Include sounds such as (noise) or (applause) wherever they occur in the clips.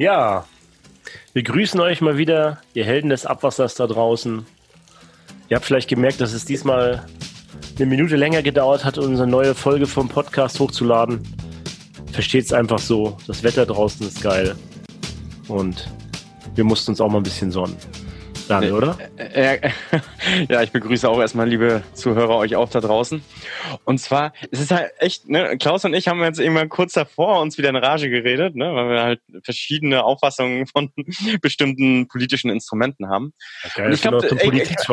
Ja, wir grüßen euch mal wieder, ihr Helden des Abwassers da draußen. Ihr habt vielleicht gemerkt, dass es diesmal eine Minute länger gedauert hat, unsere neue Folge vom Podcast hochzuladen. Versteht es einfach so, das Wetter draußen ist geil. Und wir mussten uns auch mal ein bisschen sonnen. Daniel, oder? Äh, äh, (laughs) ja, ich begrüße auch erstmal, liebe Zuhörer, euch auch da draußen. Und zwar, es ist halt echt, ne, Klaus und ich haben jetzt immer kurz davor uns wieder in Rage geredet, ne, weil wir halt verschiedene Auffassungen (laughs) von bestimmten politischen Instrumenten haben. Okay, und ich glaube,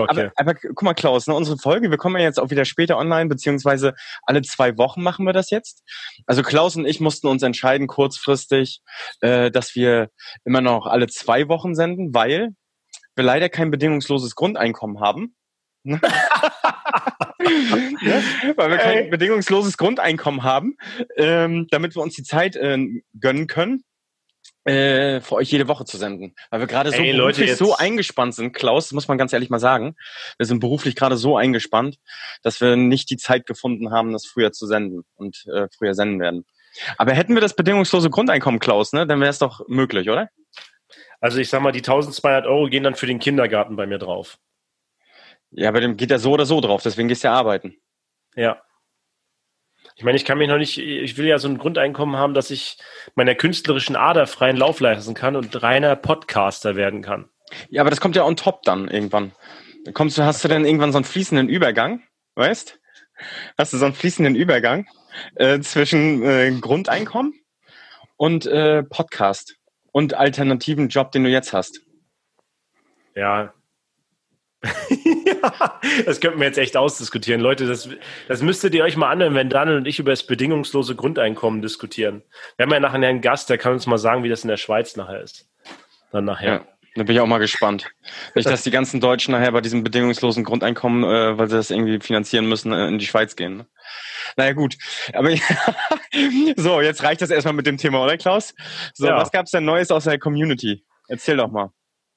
aber, aber guck mal, Klaus, ne, unsere Folge, wir kommen ja jetzt auch wieder später online, beziehungsweise alle zwei Wochen machen wir das jetzt. Also Klaus und ich mussten uns entscheiden, kurzfristig, äh, dass wir immer noch alle zwei Wochen senden, weil wir leider kein bedingungsloses Grundeinkommen haben. (laughs) ne? Weil wir kein bedingungsloses Grundeinkommen haben, ähm, damit wir uns die Zeit äh, gönnen können, äh, für euch jede Woche zu senden. Weil wir gerade so Ey, beruflich Leute, so eingespannt sind, Klaus, das muss man ganz ehrlich mal sagen. Wir sind beruflich gerade so eingespannt, dass wir nicht die Zeit gefunden haben, das früher zu senden und äh, früher senden werden. Aber hätten wir das bedingungslose Grundeinkommen, Klaus, ne, dann wäre es doch möglich, oder? Also ich sag mal, die 1200 Euro gehen dann für den Kindergarten bei mir drauf. Ja, aber dem geht er so oder so drauf, deswegen gehst du ja arbeiten. Ja. Ich meine, ich kann mich noch nicht, ich will ja so ein Grundeinkommen haben, dass ich meiner künstlerischen Ader freien Lauf leisten kann und reiner Podcaster werden kann. Ja, aber das kommt ja on top dann irgendwann. Dann kommst du, hast du dann irgendwann so einen fließenden Übergang, weißt? Hast du so einen fließenden Übergang äh, zwischen äh, Grundeinkommen und äh, Podcast und alternativen Job, den du jetzt hast. Ja. (laughs) ja, das könnten wir jetzt echt ausdiskutieren. Leute, das, das müsstet ihr euch mal anhören, wenn Daniel und ich über das bedingungslose Grundeinkommen diskutieren. Wir haben ja nachher einen Gast, der kann uns mal sagen, wie das in der Schweiz nachher ist. Dann nachher. Ja. Da bin ich auch mal gespannt. Nicht, dass die ganzen Deutschen nachher bei diesem bedingungslosen Grundeinkommen, äh, weil sie das irgendwie finanzieren müssen, äh, in die Schweiz gehen. Ne? Naja, gut. Aber (laughs) so, jetzt reicht das erstmal mit dem Thema, oder Klaus? So, Ja. was gab's denn Neues aus der Community? Erzähl doch mal.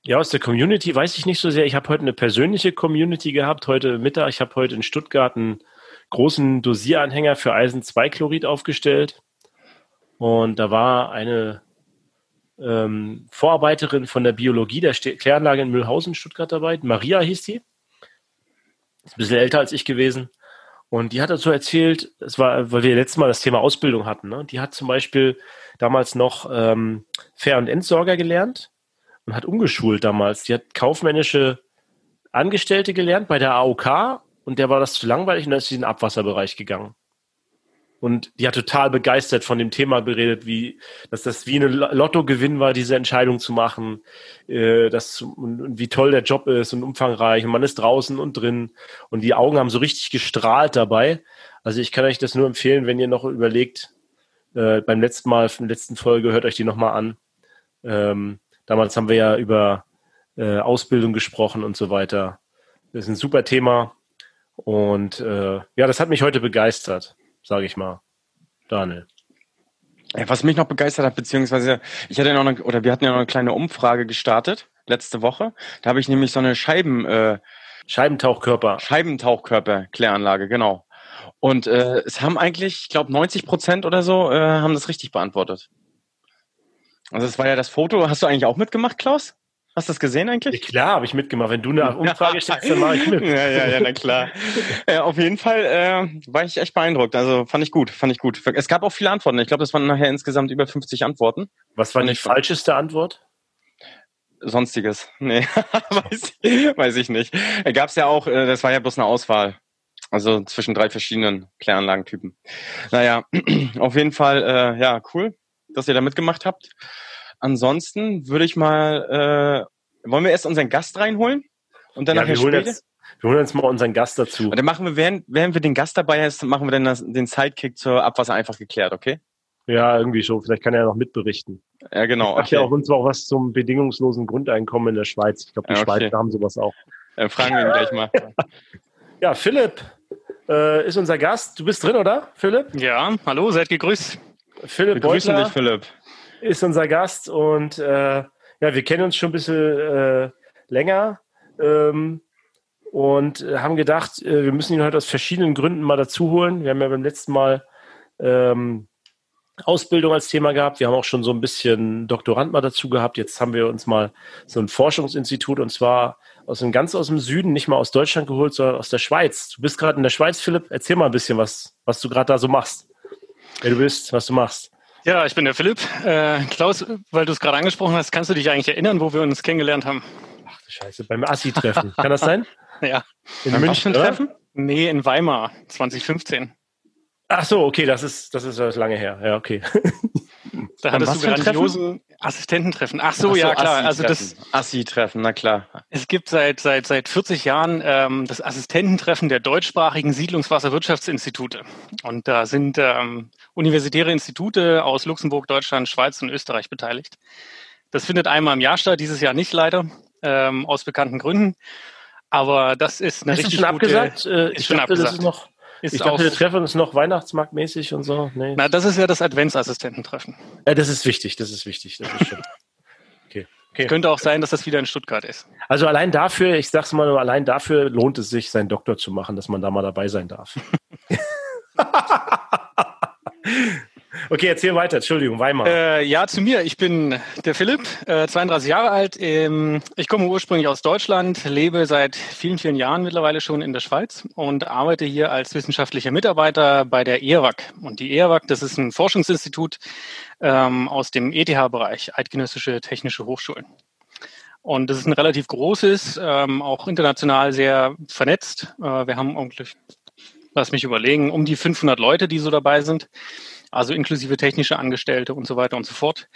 Ja, aus der Community weiß ich nicht so sehr. Ich habe heute eine persönliche Community gehabt, heute Mittag. Ich habe heute in Stuttgart einen großen Dosieranhänger für Eisen-2-Chlorid aufgestellt. Und da war eine ähm, Vorarbeiterin von der Biologie der Kläranlage in Mühlhausen, Stuttgart dabei. Maria hieß die. Ist ein bisschen älter als ich gewesen. Und die hat dazu erzählt, es war, weil wir letztes Mal das Thema Ausbildung hatten, ne? die hat zum Beispiel damals noch ähm, Fair- und Entsorger gelernt und hat umgeschult damals. Die hat kaufmännische Angestellte gelernt bei der AOK und der war das zu langweilig und dann ist sie in den Abwasserbereich gegangen. Und die hat total begeistert von dem Thema beredet, wie, dass das wie ein Lottogewinn war, diese Entscheidung zu machen, äh, das, und, und wie toll der Job ist und umfangreich und man ist draußen und drin und die Augen haben so richtig gestrahlt dabei. Also ich kann euch das nur empfehlen, wenn ihr noch überlegt, äh, beim letzten Mal, in der letzten Folge, hört euch die nochmal an. Ähm, damals haben wir ja über äh, Ausbildung gesprochen und so weiter. Das ist ein super Thema. Und äh, ja, das hat mich heute begeistert, sage ich mal. Daniel. Ja, was mich noch begeistert hat, beziehungsweise ich hatte ja noch eine, oder wir hatten ja noch eine kleine Umfrage gestartet letzte Woche. Da habe ich nämlich so eine Scheiben, äh, Scheibentauchkörper. Scheibentauchkörper-Kläranlage, genau. Und äh, es haben eigentlich, ich glaube, 90 Prozent oder so äh, haben das richtig beantwortet. Also das war ja das Foto. Hast du eigentlich auch mitgemacht, Klaus? Hast du das gesehen Ja, eigentlich? klar, habe ich mitgemacht. Wenn du eine (laughs) Umfrage stellst, dann mache ich mit. Ja, ja, ja, na klar. ja, (laughs) auf jeden Fall äh, war ich echt beeindruckt. Also fand ich gut, fand ich gut. Es gab auch viele Antworten. Ich glaube, das waren nachher insgesamt über 50 Antworten. Was war die falscheste Antwort? Sonstiges. Nee, (laughs) weiß, weiß ich nicht. Gab es ja auch, äh, das war ja bloß eine Auswahl. Also zwischen drei verschiedenen Kläranlagentypen. Naja, (clears throat) auf jeden Fall, äh, ja, cool, dass ihr da mitgemacht habt. Ansonsten würde ich mal, äh, wollen wir erst unseren Gast reinholen? Und dann Ja, nachher wir, holen später? jetzt, wir holen jetzt mal unseren Gast dazu. Und dann machen wir, während, während wir den Gast dabei haben, machen wir dann das, den Sidekick zur Abwasser einfach geklärt, okay? Ja, irgendwie schon. Vielleicht kann er ja noch mitberichten. Ja, genau. Hat ja Okay. auch uns auch was zum bedingungslosen Grundeinkommen in der Schweiz. Ich glaube, die Ja, okay. Schweizer haben sowas auch. Äh, fragen wir ihn gleich mal. (laughs) Ja, Philipp äh, ist unser Gast. Du bist drin, oder, Philipp? Ja, hallo, seid gegrüßt. Philipp Wir grüßen Beutler dich, Philipp. Ist unser Gast und äh, ja, wir kennen uns schon ein bisschen äh, länger ähm, und haben gedacht, äh, wir müssen ihn heute aus verschiedenen Gründen mal dazu holen. Wir haben ja beim letzten Mal ähm, Ausbildung als Thema gehabt. Wir haben auch schon so ein bisschen Doktorand mal dazu gehabt. Jetzt haben wir uns mal so ein Forschungsinstitut und zwar aus dem ganz aus dem Süden, nicht mal aus Deutschland geholt, sondern aus der Schweiz. Du bist gerade in der Schweiz, Philipp. Erzähl mal ein bisschen, was, was du gerade da so machst. Wer du bist, was du machst. Ja, ich bin der Philipp. Äh, Klaus, weil du es gerade angesprochen hast, kannst du dich eigentlich erinnern, wo wir uns kennengelernt haben? Ach du Scheiße, beim Assi-Treffen. Kann das sein? (laughs) ja. In beim München treffen? Nee, in Weimar 2015. Ach so, okay, das ist, das ist lange her. Ja, okay. (laughs) Da hattest du grandiosen Assistententreffen. Ach so, Ach so ja klar. Also das Assi-Treffen, na klar. Es gibt seit seit seit 40 Jahren ähm, das Assistententreffen der deutschsprachigen Siedlungswasserwirtschaftsinstitute. Und da sind ähm, universitäre Institute aus Luxemburg, Deutschland, Schweiz und Österreich beteiligt. Das findet einmal im Jahr statt, dieses Jahr nicht leider, ähm, aus bekannten Gründen. Aber das ist eine ist richtig schon gute, abgesagt? Äh, ich schon dachte, abgesagt. das ist noch ist ich dachte, wir treffen uns noch weihnachtsmarktmäßig und so. Nee. Na, das ist ja das Adventsassistententreffen. Ja, das ist wichtig, das ist wichtig. Das ist. (laughs) Okay. okay. Könnte auch sein, dass das wieder in Stuttgart ist. Also allein dafür, ich sag's mal nur, allein dafür lohnt es sich, seinen Doktor zu machen, dass man da mal dabei sein darf. (laughs) (laughs) Okay, erzähl weiter. Entschuldigung, Weimar. Äh, ja, zu mir. Ich bin der Philipp, äh, 32 Jahre alt. Ähm, ich komme ursprünglich aus Deutschland, lebe seit vielen, vielen Jahren mittlerweile schon in der Schweiz und arbeite hier als wissenschaftlicher Mitarbeiter bei der ERWAG. Und die ERWAG, das ist ein Forschungsinstitut ähm, aus dem ETH-Bereich, Eidgenössische Technische Hochschulen. Und das ist ein relativ großes, ähm, auch international sehr vernetzt. Äh, wir haben eigentlich, lass mich überlegen, um die 500 Leute, die so dabei sind also inklusive technische Angestellte und so weiter und so fort.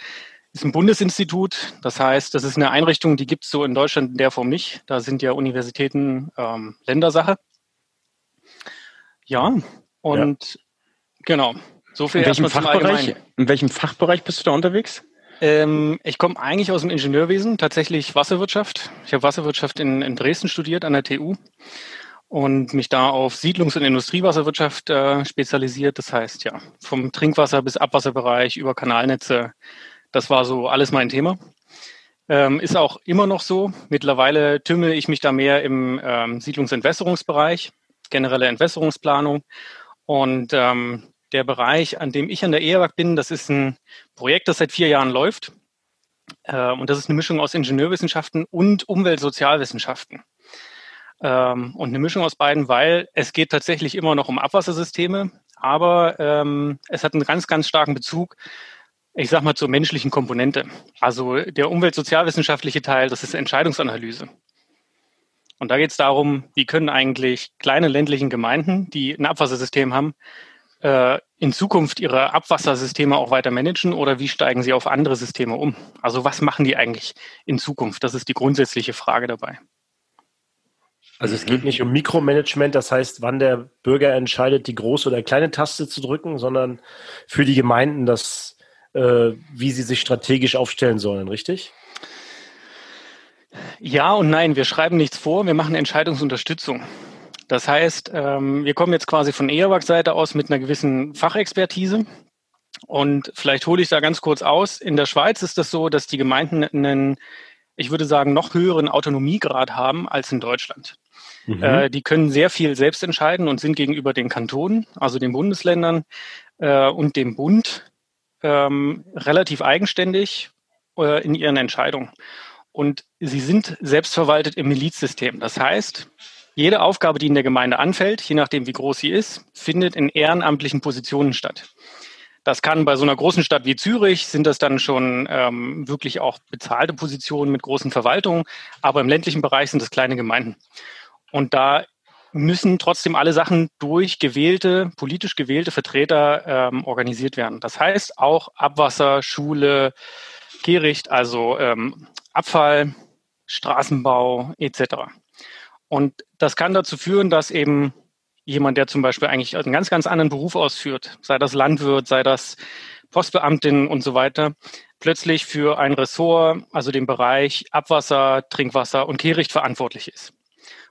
Ist ein Bundesinstitut, das heißt, das ist eine Einrichtung, die gibt es so in Deutschland in der Form nicht. Da sind ja Universitäten ähm, Ländersache. Ja, und ja. genau. So viel in welchem Fachbereich, In welchem Fachbereich bist du da unterwegs? Ähm, ich komme eigentlich aus dem Ingenieurwesen, tatsächlich Wasserwirtschaft. Ich habe Wasserwirtschaft in, in Dresden studiert an der TU und mich da auf Siedlungs- und Industriewasserwirtschaft äh, spezialisiert. Das heißt, ja, vom Trinkwasser bis Abwasserbereich über Kanalnetze, das war so alles mein Thema. Ähm, ist auch immer noch so. Mittlerweile tümmel ich mich da mehr im ähm, Siedlungsentwässerungsbereich, generelle Entwässerungsplanung. Und ähm, der Bereich, an dem ich an der EHWAG bin, das ist ein Projekt, das seit vier Jahren läuft. Äh, und das ist eine Mischung aus Ingenieurwissenschaften und Umweltsozialwissenschaften ähm, und eine Mischung aus beiden, weil es geht tatsächlich immer noch um Abwassersysteme, aber ähm, es hat einen ganz, ganz starken Bezug, ich sag mal, zur menschlichen Komponente. Also der umweltsozialwissenschaftliche Teil, das ist Entscheidungsanalyse. Und da geht es darum, wie können eigentlich kleine ländlichen Gemeinden, die ein Abwassersystem haben, äh, in Zukunft ihre Abwassersysteme auch weiter managen oder wie steigen sie auf andere Systeme um? Also was machen die eigentlich in Zukunft? Das ist die grundsätzliche Frage dabei. Also es geht nicht um Mikromanagement, das heißt, wann der Bürger entscheidet, die große oder kleine Taste zu drücken, sondern für die Gemeinden, das, äh, wie sie sich strategisch aufstellen sollen, richtig? Ja und nein, wir schreiben nichts vor, wir machen Entscheidungsunterstützung. Das heißt, ähm, wir kommen jetzt quasi von EOWAG-Seite aus mit einer gewissen Fachexpertise. Und vielleicht hole ich da ganz kurz aus. In der Schweiz ist das so, dass die Gemeinden einen, ich würde sagen, noch höheren Autonomiegrad haben als in Deutschland. Mhm. Äh, die können sehr viel selbst entscheiden und sind gegenüber den Kantonen, also den Bundesländern äh, und dem Bund ähm, relativ eigenständig äh, in ihren Entscheidungen. Und sie sind selbstverwaltet im Milizsystem. Das heißt, jede Aufgabe, die in der Gemeinde anfällt, je nachdem wie groß sie ist, findet in ehrenamtlichen Positionen statt. Das kann bei so einer großen Stadt wie Zürich, sind das dann schon ähm, wirklich auch bezahlte Positionen mit großen Verwaltungen, aber im ländlichen Bereich sind es kleine Gemeinden. Und da müssen trotzdem alle Sachen durch gewählte, politisch gewählte Vertreter ähm, organisiert werden. Das heißt auch Abwasser, Schule, Kehricht, also ähm, Abfall, Straßenbau etc. Und das kann dazu führen, dass eben jemand, der zum Beispiel eigentlich einen ganz, ganz anderen Beruf ausführt, sei das Landwirt, sei das Postbeamtin und so weiter, plötzlich für ein Ressort, also den Bereich Abwasser, Trinkwasser und Kehricht verantwortlich ist.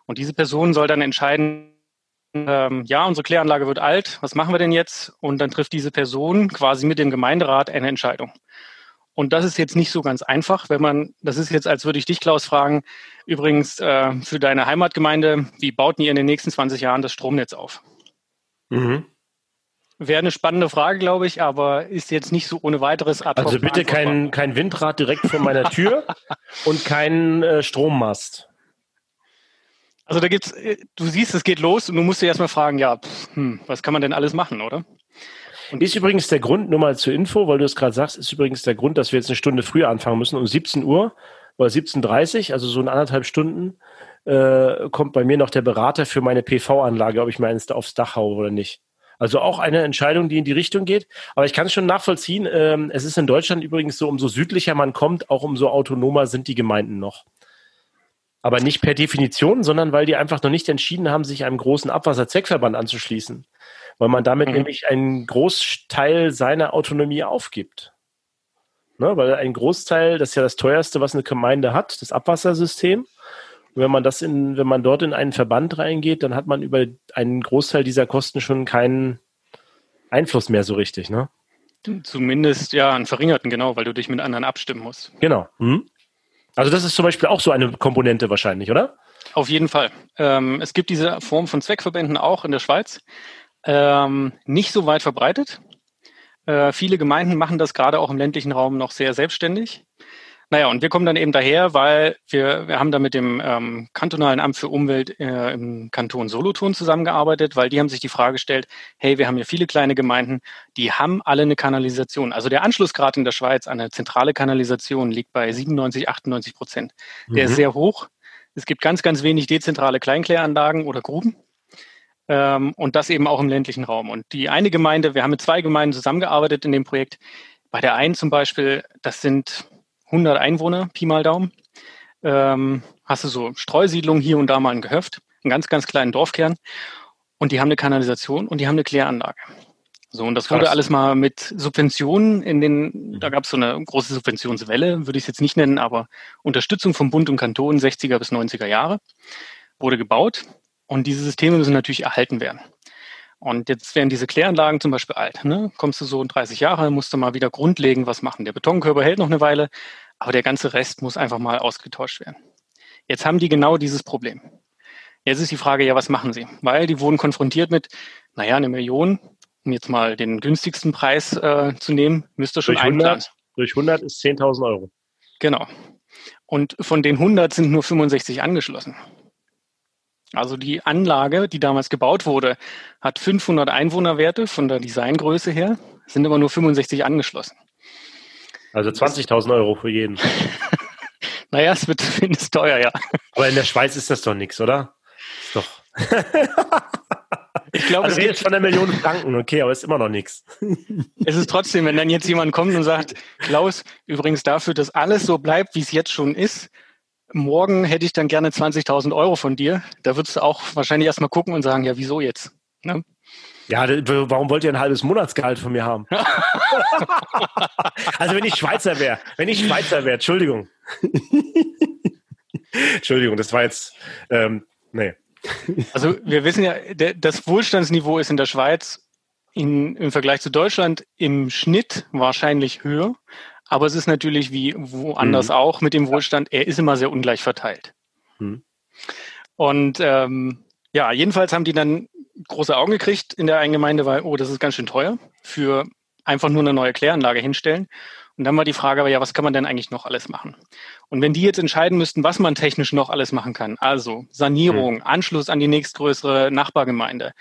Und diese Person soll dann entscheiden, ähm, ja, unsere Kläranlage wird alt, was machen wir denn jetzt? Und dann trifft diese Person quasi mit dem Gemeinderat eine Entscheidung. Und das ist jetzt nicht so ganz einfach, wenn man, das ist jetzt, als würde ich dich, Klaus, fragen, übrigens äh, für deine Heimatgemeinde, wie baut ihr in den nächsten 20 Jahren das Stromnetz auf? Mhm. Wäre eine spannende Frage, glaube ich, aber ist jetzt nicht so ohne weiteres ad Also bitte kein, kein Windrad direkt vor meiner Tür (laughs) und kein äh, Strommast. Also da gibt's, äh, du siehst, es geht los und du musst dir erstmal fragen, ja, pff, hm, was kann man denn alles machen, oder? Und ist übrigens der Grund, nur mal zur Info, weil du es gerade sagst, ist übrigens der Grund, dass wir jetzt eine Stunde früher anfangen müssen, um 17 Uhr oder 17.30 Uhr, also so in anderthalb Stunden, äh, kommt bei mir noch der Berater für meine PV-Anlage, ob ich mir eins aufs Dach haue oder nicht. Also auch eine Entscheidung, die in die Richtung geht. Aber ich kann es schon nachvollziehen. Ähm, es ist in Deutschland übrigens so, umso südlicher man kommt, auch umso autonomer sind die Gemeinden noch. Aber nicht per Definition, sondern weil die einfach noch nicht entschieden haben, sich einem großen Abwasserzweckverband anzuschließen. Weil man damit mhm. nämlich einen Großteil seiner Autonomie aufgibt. Ne, weil ein Großteil, das ist ja das teuerste, was eine Gemeinde hat, das Abwassersystem. Und wenn man das in, wenn man dort in einen Verband reingeht, dann hat man über einen Großteil dieser Kosten schon keinen Einfluss mehr so richtig, ne? Zumindest ja einen verringerten, genau, weil du dich mit anderen abstimmen musst. Genau. Hm? Also das ist zum Beispiel auch so eine Komponente wahrscheinlich, oder? Auf jeden Fall. Ähm, es gibt diese Form von Zweckverbänden auch in der Schweiz. Ähm, nicht so weit verbreitet. Äh, viele Gemeinden machen das gerade auch im ländlichen Raum noch sehr selbstständig. Naja, und wir kommen dann eben daher, weil wir, wir haben da mit dem ähm, kantonalen Amt für Umwelt äh, im Kanton Solothurn zusammengearbeitet, weil die haben sich die Frage gestellt, hey, wir haben hier viele kleine Gemeinden, die haben alle eine Kanalisation. Also der Anschlussgrad in der Schweiz an eine zentrale Kanalisation liegt bei 97, 98 Prozent. Der mhm. ist sehr hoch. Es gibt ganz, ganz wenig dezentrale Kleinkläranlagen oder Gruben. Ähm, und das eben auch im ländlichen Raum. Und die eine Gemeinde, wir haben mit zwei Gemeinden zusammengearbeitet in dem Projekt. Bei der einen zum Beispiel, das sind 100 Einwohner, Pi mal Daumen. Ähm, hast du so Streusiedlungen hier und da mal ein Gehöft, einen ganz, ganz kleinen Dorfkern. Und die haben eine Kanalisation und die haben eine Kläranlage. So, und das wurde alles mal mit Subventionen in den, da gab es so eine große Subventionswelle, würde ich es jetzt nicht nennen, aber Unterstützung vom Bund und Kanton 60er bis 90er Jahre wurde gebaut. Und diese Systeme müssen natürlich erhalten werden. Und jetzt werden diese Kläranlagen zum Beispiel alt. Ne? Kommst du so in 30 Jahre, musst du mal wieder grundlegend was machen. Der Betonkörper hält noch eine Weile, aber der ganze Rest muss einfach mal ausgetauscht werden. Jetzt haben die genau dieses Problem. Jetzt ist die Frage, ja, was machen sie? Weil die wurden konfrontiert mit, naja, eine Million, um jetzt mal den günstigsten Preis äh, zu nehmen, müsste schon durch 100, Durch 100 ist 10.000 Euro. Genau. Und von den 100 sind nur 65 angeschlossen. Also die Anlage, die damals gebaut wurde, hat 500 Einwohnerwerte von der Designgröße her, sind aber nur 65 angeschlossen. Also 20.000 Euro für jeden. (laughs) naja, es wird (laughs) zumindest teuer, ja. Aber in der Schweiz ist das doch nichts, oder? Ist doch. Ich glaube, also es geht von einer Million Franken, okay, aber ist immer noch nichts. (laughs) Es ist trotzdem, wenn dann jetzt jemand kommt und sagt, Klaus, übrigens dafür, dass alles so bleibt, wie es jetzt schon ist, morgen hätte ich dann gerne 20.000 Euro von dir. Da würdest du auch wahrscheinlich erstmal gucken und sagen, ja, wieso jetzt? Ne? Ja, warum wollt ihr ein halbes Monatsgehalt von mir haben? (laughs) also wenn ich Schweizer wäre, wenn ich Schweizer wäre, Entschuldigung. (laughs) Entschuldigung, das war jetzt, ähm, nee. Also wir wissen ja, das Wohlstandsniveau ist in der Schweiz in, im Vergleich zu Deutschland im Schnitt wahrscheinlich höher. Aber es ist natürlich wie woanders mhm. auch mit dem Wohlstand, er ist immer sehr ungleich verteilt. Mhm. Und ähm, ja, jedenfalls haben die dann große Augen gekriegt in der einen Gemeinde, weil, oh, das ist ganz schön teuer für einfach nur eine neue Kläranlage hinstellen. Und dann war die Frage, aber ja, was kann man denn eigentlich noch alles machen? Und wenn die jetzt entscheiden müssten, was man technisch noch alles machen kann, also Sanierung, mhm. Anschluss an die nächstgrößere Nachbargemeinde,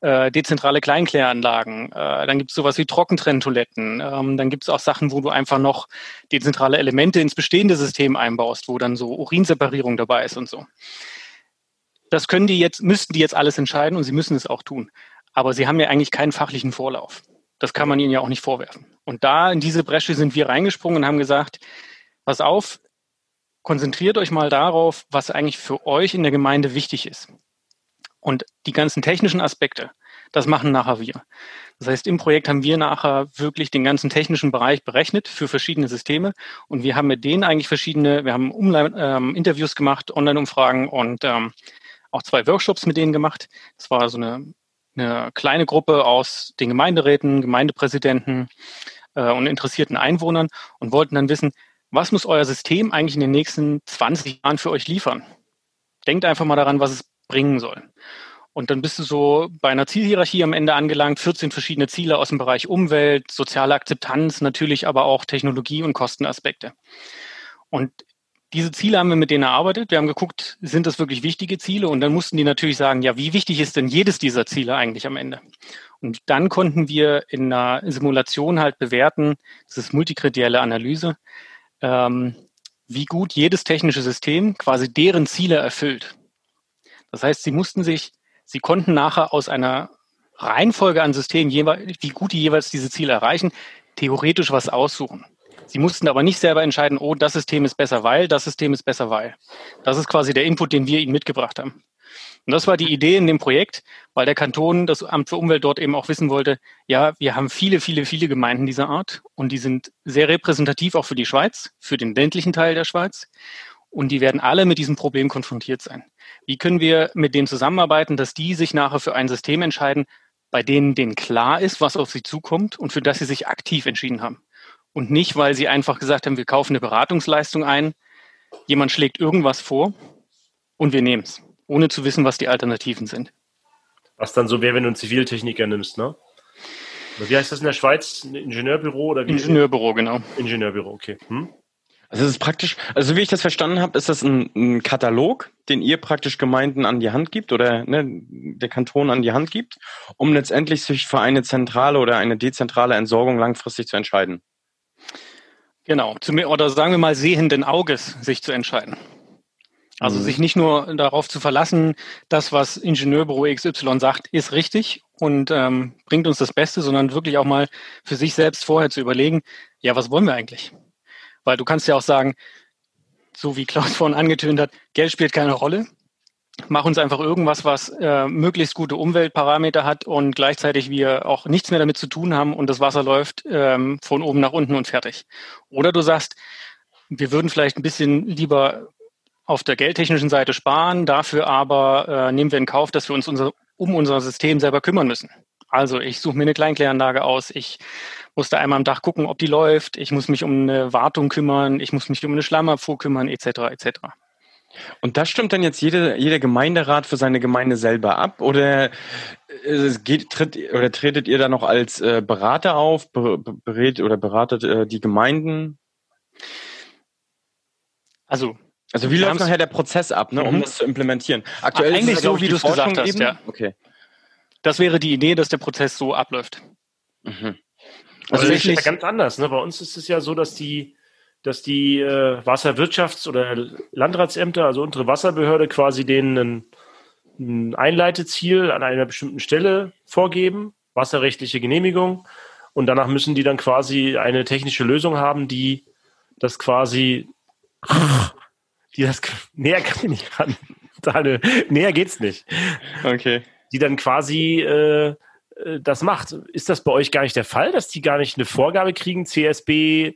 äh, dezentrale Kleinkläranlagen, äh, dann gibt es sowas wie Trockentrenntoiletten, ähm, dann gibt es auch Sachen, wo du einfach noch dezentrale Elemente ins bestehende System einbaust, wo dann so Urinseparierung dabei ist und so. Das können die jetzt, müssten die jetzt alles entscheiden und sie müssen es auch tun. Aber sie haben ja eigentlich keinen fachlichen Vorlauf. Das kann man ihnen ja auch nicht vorwerfen. Und da in diese Bresche sind wir reingesprungen und haben gesagt, pass auf, konzentriert euch mal darauf, was eigentlich für euch in der Gemeinde wichtig ist. Und die ganzen technischen Aspekte, das machen nachher wir. Das heißt, im Projekt haben wir nachher wirklich den ganzen technischen Bereich berechnet für verschiedene Systeme und wir haben mit denen eigentlich verschiedene, wir haben ähm, Interviews gemacht, Online-Umfragen und ähm, auch zwei Workshops mit denen gemacht. Das war so eine, eine kleine Gruppe aus den Gemeinderäten, Gemeindepräsidenten äh, und interessierten Einwohnern und wollten dann wissen, was muss euer System eigentlich in den nächsten 20 Jahren für euch liefern? Denkt einfach mal daran, was es bringen soll. Und dann bist du so bei einer Zielhierarchie am Ende angelangt, 14 verschiedene Ziele aus dem Bereich Umwelt, soziale Akzeptanz, natürlich aber auch Technologie und Kostenaspekte. Und diese Ziele haben wir mit denen erarbeitet. Wir haben geguckt, sind das wirklich wichtige Ziele? Und dann mussten die natürlich sagen, ja, wie wichtig ist denn jedes dieser Ziele eigentlich am Ende? Und dann konnten wir in einer Simulation halt bewerten, das ist multikredielle Analyse, ähm, wie gut jedes technische System quasi deren Ziele erfüllt. Das heißt, sie mussten sich, sie konnten nachher aus einer Reihenfolge an Systemen, wie gut die jeweils diese Ziele erreichen, theoretisch was aussuchen. Sie mussten aber nicht selber entscheiden, oh, das System ist besser, weil, das System ist besser, weil. Das ist quasi der Input, den wir ihnen mitgebracht haben. Und das war die Idee in dem Projekt, weil der Kanton, das Amt für Umwelt dort eben auch wissen wollte, ja, wir haben viele, viele, viele Gemeinden dieser Art und die sind sehr repräsentativ auch für die Schweiz, für den ländlichen Teil der Schweiz. Und die werden alle mit diesem Problem konfrontiert sein. Wie können wir mit denen zusammenarbeiten, dass die sich nachher für ein System entscheiden, bei denen denen klar ist, was auf sie zukommt und für das sie sich aktiv entschieden haben? Und nicht, weil sie einfach gesagt haben, wir kaufen eine Beratungsleistung ein, jemand schlägt irgendwas vor und wir nehmen es, ohne zu wissen, was die Alternativen sind. Was dann so wäre, wenn du einen Ziviltechniker nimmst, ne? Wie heißt das in der Schweiz? Ein Ingenieurbüro oder wie? Ingenieurbüro, genau. Ingenieurbüro, okay. Hm? Also es ist praktisch, also wie ich das verstanden habe, ist das ein, ein, Katalog, den ihr praktisch Gemeinden an die Hand gibt oder ne, der Kanton an die Hand gibt, um letztendlich sich für eine zentrale oder eine dezentrale Entsorgung langfristig zu entscheiden. Genau, oder sagen wir mal sehenden Auges sich zu entscheiden. Also mhm. sich nicht nur darauf zu verlassen, das, was Ingenieurbüro XY sagt, ist richtig und ähm, bringt uns das Beste, sondern wirklich auch mal für sich selbst vorher zu überlegen, ja, was wollen wir eigentlich? Weil du kannst ja auch sagen, so wie Klaus (laughs) vorhin angetönt hat, Geld spielt keine Rolle mach uns einfach irgendwas, was äh, möglichst gute Umweltparameter hat und gleichzeitig wir auch nichts mehr damit zu tun haben und das Wasser läuft ähm, von oben nach unten und fertig. Oder du sagst, wir würden vielleicht ein bisschen lieber auf der geldtechnischen Seite sparen, dafür aber äh, nehmen wir in Kauf, dass wir uns unser, um unser System selber kümmern müssen. Also ich suche mir eine Kleinkläranlage aus, ich muss da einmal am Dach gucken, ob die läuft, ich muss mich um eine Wartung kümmern, ich muss mich um eine Schlammabfuhr kümmern, etc. etc. Und das stimmt dann jetzt jede, jeder Gemeinderat für seine Gemeinde selber ab oder äh, geht, tritt, oder tretet ihr da noch als äh, Berater auf, berät oder beratet äh, die Gemeinden? Also also wie läuft nachher der Prozess ab, ne, um mhm. das zu implementieren? Aktuell Eigentlich ist so, wie du es gesagt hast, eben. ja. Okay. Das wäre die Idee, dass der Prozess so abläuft. Mhm. Also, also ist ja ganz anders. Ne? Bei uns ist es ja so, dass die dass die äh, Wasserwirtschafts- oder Landratsämter, also unsere Wasserbehörde, quasi denen ein, ein Einleiteziel an einer bestimmten Stelle vorgeben, wasserrechtliche Genehmigung. Und danach müssen die dann quasi eine technische Lösung haben, die das quasi, die das näher kann ich nicht ran. Daniel, näher geht's nicht. Okay. Die dann quasi äh, äh das macht. Ist das bei euch gar nicht der Fall, dass die gar nicht eine Vorgabe kriegen, CSB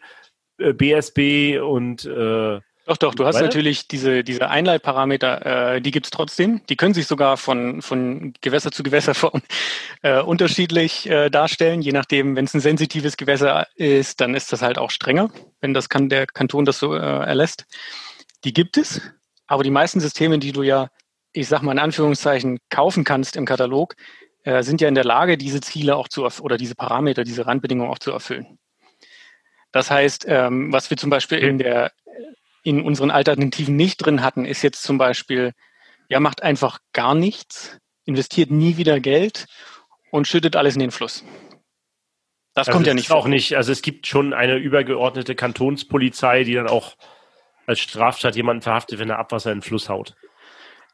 BSB äh, und äh, doch, doch, du hast weiter? natürlich diese, diese Einleitparameter, äh, die gibt's trotzdem. Die können sich sogar von, von Gewässer zu Gewässerform (laughs) äh, unterschiedlich äh, darstellen. Je nachdem, wenn es ein sensitives Gewässer ist, dann ist das halt auch strenger, wenn das kann der Kanton das so äh, erlässt. Die gibt es, aber die meisten Systeme, die du ja, ich sag mal in Anführungszeichen, kaufen kannst im Katalog, äh, sind ja in der Lage, diese Ziele auch zu oder diese Parameter, diese Randbedingungen auch zu erfüllen. Das heißt, ähm, was wir zum Beispiel in der in unseren Alternativen nicht drin hatten, ist jetzt zum Beispiel, ja, macht einfach gar nichts, investiert nie wieder Geld und schüttet alles in den Fluss. Das also kommt ja nicht vor. Auch nicht. Also es gibt schon eine übergeordnete Kantonspolizei, die dann auch als Straftat jemanden verhaftet, wenn er Abwasser in den Fluss haut.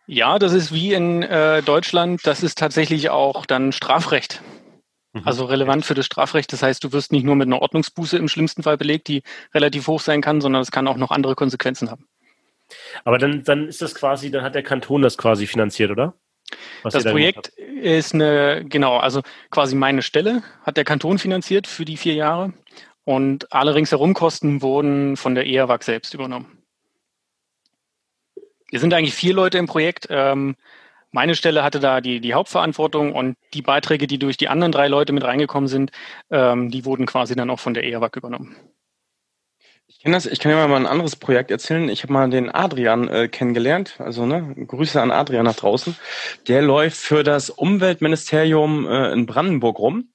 Ja, das ist wie in äh, Deutschland, das ist tatsächlich auch dann Strafrecht. Mhm. Also relevant für das Strafrecht. Das heißt, du wirst nicht nur mit einer Ordnungsbuße im schlimmsten Fall belegt, die relativ hoch sein kann, sondern es kann auch noch andere Konsequenzen haben. Aber dann, dann ist das quasi, dann hat der Kanton das quasi finanziert, oder? Was das Projekt ist eine, genau, also quasi meine Stelle hat der Kanton finanziert für die vier Jahre und alle ringsherum Kosten wurden von der EAWAG selbst übernommen. Wir sind eigentlich vier Leute im Projekt. Ähm, meine Stelle hatte da die, die Hauptverantwortung und die Beiträge, die durch die anderen drei Leute mit reingekommen sind, ähm, die wurden quasi dann auch von der EAWAG übernommen. Ich kann, das, ich kann ja mal ein anderes Projekt erzählen. Ich habe mal den Adrian äh, kennengelernt. Also ne, Grüße an Adrian nach draußen. Der läuft für das Umweltministerium äh, in Brandenburg rum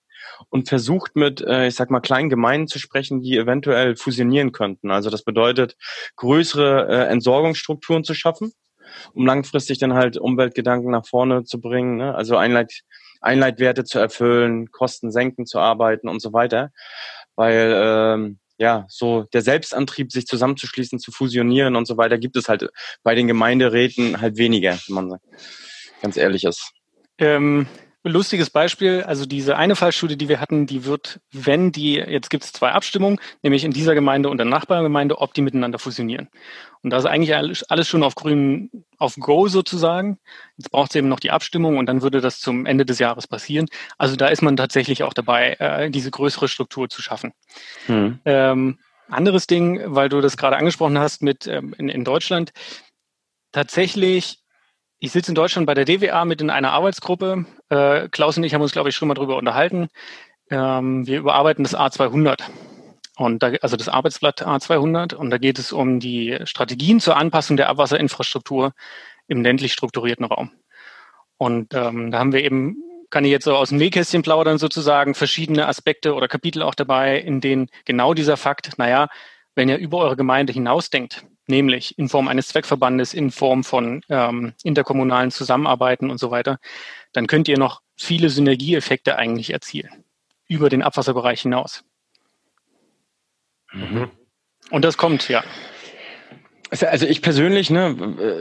und versucht mit, äh, ich sag mal, kleinen Gemeinden zu sprechen, die eventuell fusionieren könnten. Also das bedeutet, größere äh, Entsorgungsstrukturen zu schaffen, um langfristig dann halt Umweltgedanken nach vorne zu bringen. Ne? Also Einleit, Einleitwerte zu erfüllen, Kosten senken zu arbeiten und so weiter. Weil ähm, ja, so der Selbstantrieb, sich zusammenzuschließen, zu fusionieren und so weiter, gibt es halt bei den Gemeinderäten halt weniger, wenn man ganz ehrlich ist. Ähm, lustiges Beispiel, also diese eine Fallstudie, die wir hatten, die wird, wenn die, jetzt gibt es zwei Abstimmungen, nämlich in dieser Gemeinde und der Nachbargemeinde, ob die miteinander fusionieren. Und da ist eigentlich alles schon auf grün, auf Go sozusagen. Jetzt braucht es eben noch die Abstimmung und dann würde das zum Ende des Jahres passieren. Also da ist man tatsächlich auch dabei, äh, diese größere Struktur zu schaffen. Hm. Ähm, anderes Ding, weil du das gerade angesprochen hast mit ähm, in, in Deutschland. Tatsächlich ich sitze in Deutschland bei der DWA mit in einer Arbeitsgruppe. Äh, Klaus und ich haben uns, glaube ich, schon mal darüber unterhalten. Ähm, wir überarbeiten das A200. Und da, also das Arbeitsblatt A200. Und da geht es um die Strategien zur Anpassung der Abwasserinfrastruktur im ländlich strukturierten Raum. Und ähm, da haben wir eben, kann ich jetzt so aus dem Nähkästchen plaudern sozusagen, verschiedene Aspekte oder Kapitel auch dabei, in denen genau dieser Fakt, naja, wenn ihr über eure Gemeinde hinausdenkt, nämlich in Form eines Zweckverbandes, in Form von ähm, interkommunalen Zusammenarbeiten und so weiter, dann könnt ihr noch viele Synergieeffekte eigentlich erzielen über den Abwasserbereich hinaus. Mhm. Und das kommt, ja. Also, also ich persönlich, ne,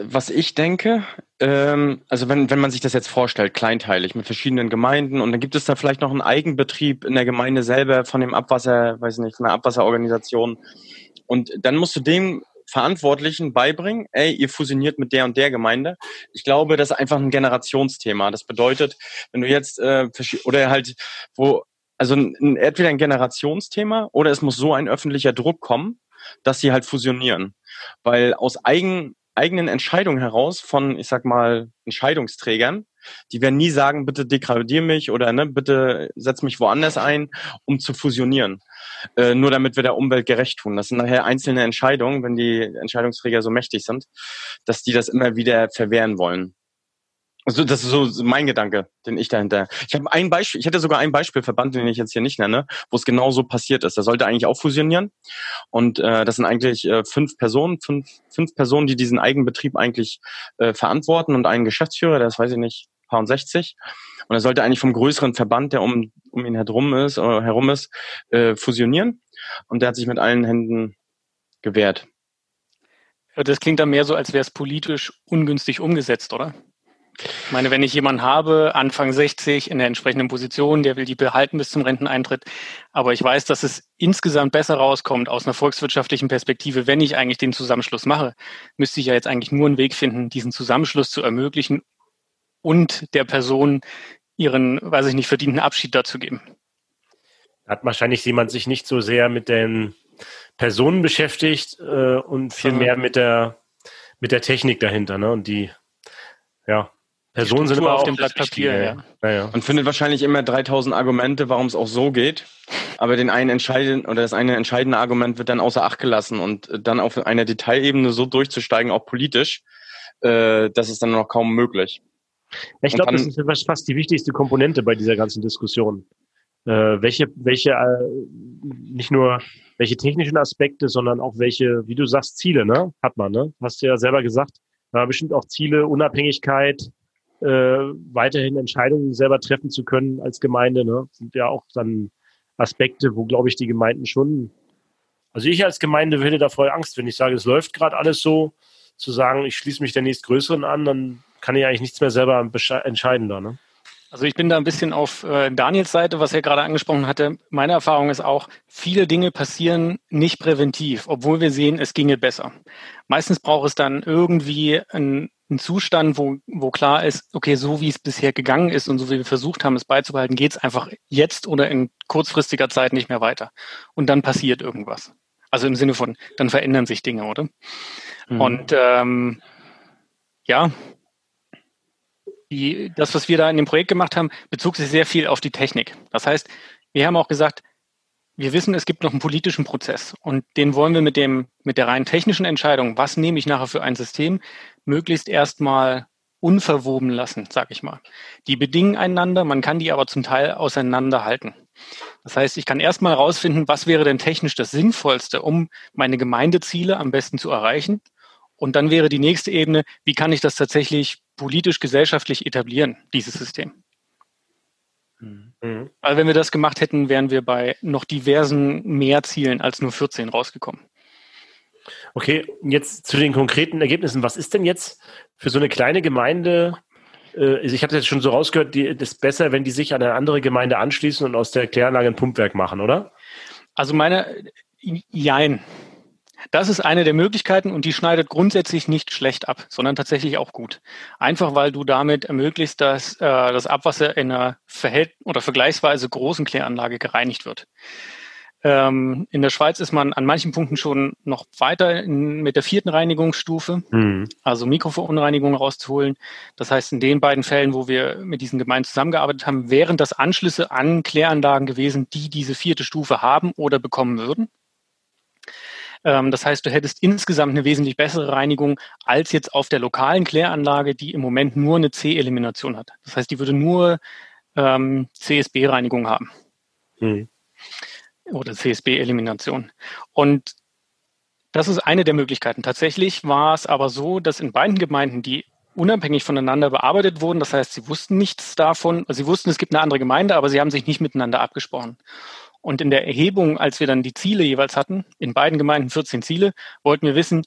was ich denke, ähm, also wenn, wenn man sich das jetzt vorstellt, kleinteilig mit verschiedenen Gemeinden und dann gibt es da vielleicht noch einen Eigenbetrieb in der Gemeinde selber von dem Abwasser, weiß nicht, von der Abwasserorganisation. Und dann musst du dem Verantwortlichen beibringen, ey, ihr fusioniert mit der und der Gemeinde. Ich glaube, das ist einfach ein Generationsthema. Das bedeutet, wenn du jetzt äh, oder halt, wo, also ein, entweder ein Generationsthema oder es muss so ein öffentlicher Druck kommen, dass sie halt fusionieren. Weil aus eigen, eigenen Entscheidungen heraus von, ich sag mal, Entscheidungsträgern, die werden nie sagen, bitte degradier mich oder ne, bitte setz mich woanders ein, um zu fusionieren. Äh, nur damit wir der Umwelt gerecht tun. Das sind nachher einzelne Entscheidungen, wenn die Entscheidungsträger so mächtig sind, dass die das immer wieder verwehren wollen. Also das ist so mein Gedanke, den ich dahinter. Ich habe ein Beispiel, ich hätte sogar ein Beispielverband, den ich jetzt hier nicht nenne, wo es genau so passiert ist. Der sollte eigentlich auch fusionieren. Und äh, das sind eigentlich äh, fünf Personen, fünf, fünf Personen, die diesen Eigenbetrieb eigentlich äh, verantworten und einen Geschäftsführer, ist, weiß ich nicht, paar 60. Und er sollte eigentlich vom größeren Verband, der um, um ihn herum ist, äh, herum ist, äh, fusionieren. Und der hat sich mit allen Händen gewehrt. Das klingt dann mehr so, als wäre es politisch ungünstig umgesetzt, oder? Ich meine, wenn ich jemanden habe, Anfang 60, in der entsprechenden Position, der will die behalten bis zum Renteneintritt, aber ich weiß, dass es insgesamt besser rauskommt aus einer volkswirtschaftlichen Perspektive, wenn ich eigentlich den Zusammenschluss mache, müsste ich ja jetzt eigentlich nur einen Weg finden, diesen Zusammenschluss zu ermöglichen und der Person ihren, weiß ich nicht, verdienten Abschied dazu geben. Hat wahrscheinlich jemand sich nicht so sehr mit den Personen beschäftigt äh, und viel mehr mit der mit der Technik dahinter, ne? Und die ja, Personen sind immer auf dem Blatt Papier, ja. Ja, ja. Man findet wahrscheinlich immer 3000 Argumente, warum es auch so geht. Aber den einen entscheidenden oder das eine entscheidende Argument wird dann außer Acht gelassen und dann auf einer Detailebene so durchzusteigen, auch politisch, äh, das ist dann noch kaum möglich. Ich glaube, das ist fast die wichtigste Komponente bei dieser ganzen Diskussion. Äh, welche, welche, äh, nicht nur welche technischen Aspekte, sondern auch welche, wie du sagst, Ziele, ne? Hat man, ne? Hast du ja selber gesagt. Da bestimmt auch Ziele, Unabhängigkeit, äh, weiterhin Entscheidungen selber treffen zu können als Gemeinde. Ne? Sind ja auch dann Aspekte, wo, glaube ich, die Gemeinden schon. Also ich als Gemeinde hätte da voll Angst, wenn ich sage, es läuft gerade alles so, zu sagen, ich schließe mich der nächstgrößeren an, dann kann ich eigentlich nichts mehr selber entscheiden da. Ne? Also ich bin da ein bisschen auf äh, Daniels Seite, was er gerade angesprochen hatte. Meine Erfahrung ist auch, viele Dinge passieren nicht präventiv, obwohl wir sehen, es ginge besser. Meistens braucht es dann irgendwie einen, einen Zustand, wo, wo klar ist, okay, so wie es bisher gegangen ist und so wie wir versucht haben, es beizubehalten, geht es einfach jetzt oder in kurzfristiger Zeit nicht mehr weiter. Und dann passiert irgendwas. Also im Sinne von, dann verändern sich Dinge, oder? Mhm. Und ähm, ja, die, das, was wir da in dem Projekt gemacht haben, bezog sich sehr viel auf die Technik. Das heißt, wir haben auch gesagt, wir wissen, es gibt noch einen politischen Prozess und den wollen wir mit dem, mit der rein technischen Entscheidung, was nehme ich nachher für ein System, möglichst erstmal unverwoben lassen, sag ich mal. Die bedingen einander, man kann die aber zum Teil auseinanderhalten. Das heißt, ich kann erstmal herausfinden, was wäre denn technisch das Sinnvollste, um meine Gemeindeziele am besten zu erreichen. Und dann wäre die nächste Ebene, wie kann ich das tatsächlich politisch, gesellschaftlich etablieren, dieses System. Mhm. Weil wenn wir das gemacht hätten, wären wir bei noch diversen mehr Zielen als nur 14 rausgekommen. Okay, jetzt zu den konkreten Ergebnissen. Was ist denn jetzt für so eine kleine Gemeinde? Äh, also ich habe jetzt schon so rausgehört, die, das ist besser, wenn die sich an eine andere Gemeinde anschließen und aus der Kläranlage ein Pumpwerk machen, oder? Also meine, jein. Das ist eine der Möglichkeiten und die schneidet grundsätzlich nicht schlecht ab, sondern tatsächlich auch gut. Einfach weil du damit ermöglicht, dass äh, das Abwasser in einer verhält oder vergleichsweise großen Kläranlage gereinigt wird. Ähm, in der Schweiz ist man an manchen Punkten schon noch weiter in, mit der vierten Reinigungsstufe, mhm. also Mikroverunreinigung rauszuholen. Das heißt, in den beiden Fällen, wo wir mit diesen Gemeinden zusammengearbeitet haben, wären das Anschlüsse an Kläranlagen gewesen, die diese vierte Stufe haben oder bekommen würden. Ähm, das heißt, du hättest insgesamt eine wesentlich bessere Reinigung als jetzt auf der lokalen Kläranlage, die im Moment nur eine C-Elimination hat. Das heißt, die würde nur ähm, CSB-Reinigung haben. Mhm oder CSB-Elimination. Und das ist eine der Möglichkeiten. Tatsächlich war es aber so, dass in beiden Gemeinden, die unabhängig voneinander bearbeitet wurden, das heißt, sie wussten nichts davon, also sie wussten, es gibt eine andere Gemeinde, aber sie haben sich nicht miteinander abgesprochen. Und in der Erhebung, als wir dann die Ziele jeweils hatten, in beiden Gemeinden 14 Ziele, wollten wir wissen,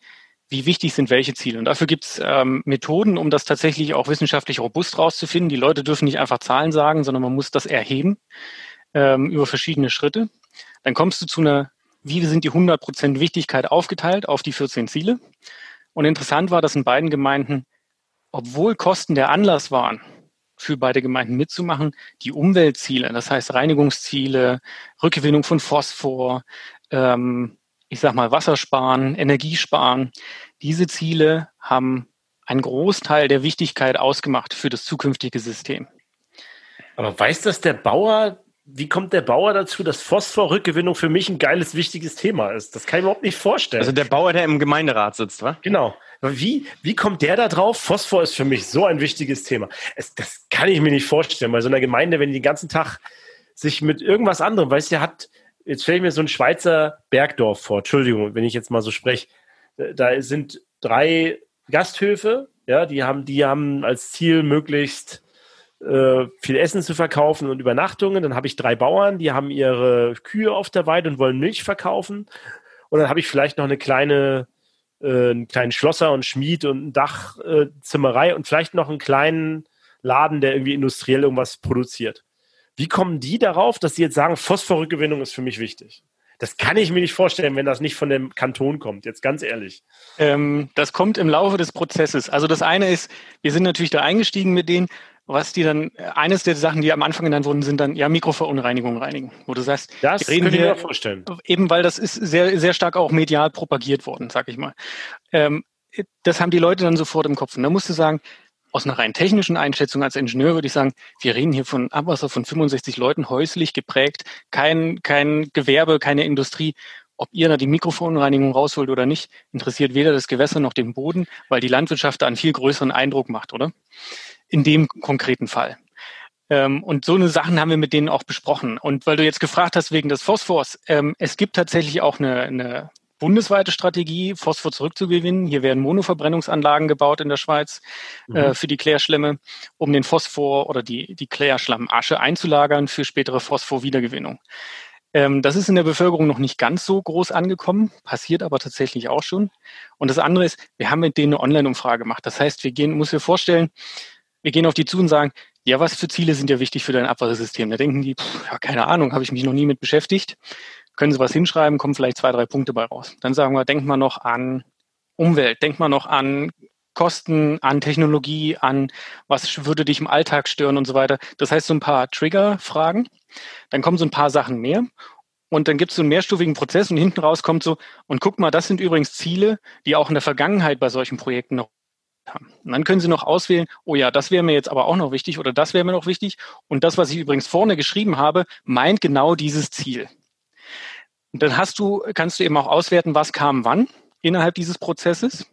wie wichtig sind welche Ziele. Und dafür gibt es ähm, Methoden, um das tatsächlich auch wissenschaftlich robust rauszufinden. Die Leute dürfen nicht einfach Zahlen sagen, sondern man muss das erheben ähm, über verschiedene Schritte. Dann kommst du zu einer, wie sind die 100% Wichtigkeit aufgeteilt auf die 14 Ziele. Und interessant war, dass in beiden Gemeinden, obwohl Kosten der Anlass waren, für beide Gemeinden mitzumachen, die Umweltziele, das heißt Reinigungsziele, Rückgewinnung von Phosphor, ähm, ich sag mal Wassersparen, Energiesparen, diese Ziele haben einen Großteil der Wichtigkeit ausgemacht für das zukünftige System. Aber weiß das der Bauer, wie kommt der Bauer dazu, dass Phosphorrückgewinnung für mich ein geiles, wichtiges Thema ist? Das kann ich mir überhaupt nicht vorstellen. Also der Bauer, der im Gemeinderat sitzt, wa? Genau. Wie, wie kommt der da drauf? Phosphor ist für mich so ein wichtiges Thema. Es, das kann ich mir nicht vorstellen. Bei so einer Gemeinde, wenn die den ganzen Tag sich mit irgendwas anderem, weißt du, hat, jetzt stelle ich mir so ein Schweizer Bergdorf vor. Entschuldigung, wenn ich jetzt mal so spreche. Da sind drei Gasthöfe, ja, die haben, die haben als Ziel möglichst äh, viel Essen zu verkaufen und Übernachtungen. Dann habe ich drei Bauern, die haben ihre Kühe auf der Weide und wollen Milch verkaufen. Und dann habe ich vielleicht noch eine kleine, äh, einen kleinen Schlosser und Schmied und Dachzimmerei äh, und vielleicht noch einen kleinen Laden, der irgendwie industriell irgendwas produziert. Wie kommen die darauf, dass sie jetzt sagen, Phosphorrückgewinnung ist für mich wichtig? Das kann ich mir nicht vorstellen, wenn das nicht von dem Kanton kommt, jetzt ganz ehrlich. Ähm, das kommt im Laufe des Prozesses. Also das eine ist, wir sind natürlich da eingestiegen mit denen was die dann, eines der Sachen, die am Anfang genannt wurden, sind dann ja Mikroverunreinigung reinigen, wo du sagst, das reden wir vorstellen. Eben weil das ist sehr, sehr stark auch medial propagiert worden, sag ich mal. Ähm, das haben die Leute dann sofort im Kopf. Und da musst du sagen, aus einer rein technischen Einschätzung als Ingenieur würde ich sagen, wir reden hier von Abwasser von 65 Leuten, häuslich geprägt, kein, kein Gewerbe, keine Industrie. Ob ihr da die Mikroverunreinigung rausholt oder nicht, interessiert weder das Gewässer noch den Boden, weil die Landwirtschaft da einen viel größeren Eindruck macht, oder? In dem konkreten Fall. Ähm, und so eine Sachen haben wir mit denen auch besprochen. Und weil du jetzt gefragt hast wegen des Phosphors, ähm, es gibt tatsächlich auch eine, eine bundesweite Strategie, Phosphor zurückzugewinnen. Hier werden Monoverbrennungsanlagen gebaut in der Schweiz äh, mhm. äh, für die Klärschlämme, um den Phosphor oder die, die Klärschlammasche einzulagern für spätere Phosphorwiedergewinnung. Ähm, das ist in der Bevölkerung noch nicht ganz so groß angekommen, passiert aber tatsächlich auch schon. Und das andere ist, wir haben mit denen eine Online-Umfrage gemacht. Das heißt, wir gehen, muss dir vorstellen, wir gehen auf die zu und sagen, ja, was für Ziele sind ja wichtig für dein Abwassersystem? Da denken die, pff, ja, keine Ahnung, habe ich mich noch nie mit beschäftigt. Können Sie was hinschreiben, kommen vielleicht zwei, drei Punkte bei raus. Dann sagen wir, denkt mal noch an Umwelt, denkt mal noch an Kosten, an Technologie, an was würde dich im Alltag stören und so weiter. Das heißt, so ein paar Trigger-Fragen. Dann kommen so ein paar Sachen mehr. Und dann gibt es so einen mehrstufigen Prozess und hinten raus kommt so, und guck mal, das sind übrigens Ziele, die auch in der Vergangenheit bei solchen Projekten noch haben. Und dann können Sie noch auswählen, oh ja, das wäre mir jetzt aber auch noch wichtig oder das wäre mir noch wichtig. Und das, was ich übrigens vorne geschrieben habe, meint genau dieses Ziel. Und dann hast du, kannst du eben auch auswerten, was kam wann innerhalb dieses Prozesses.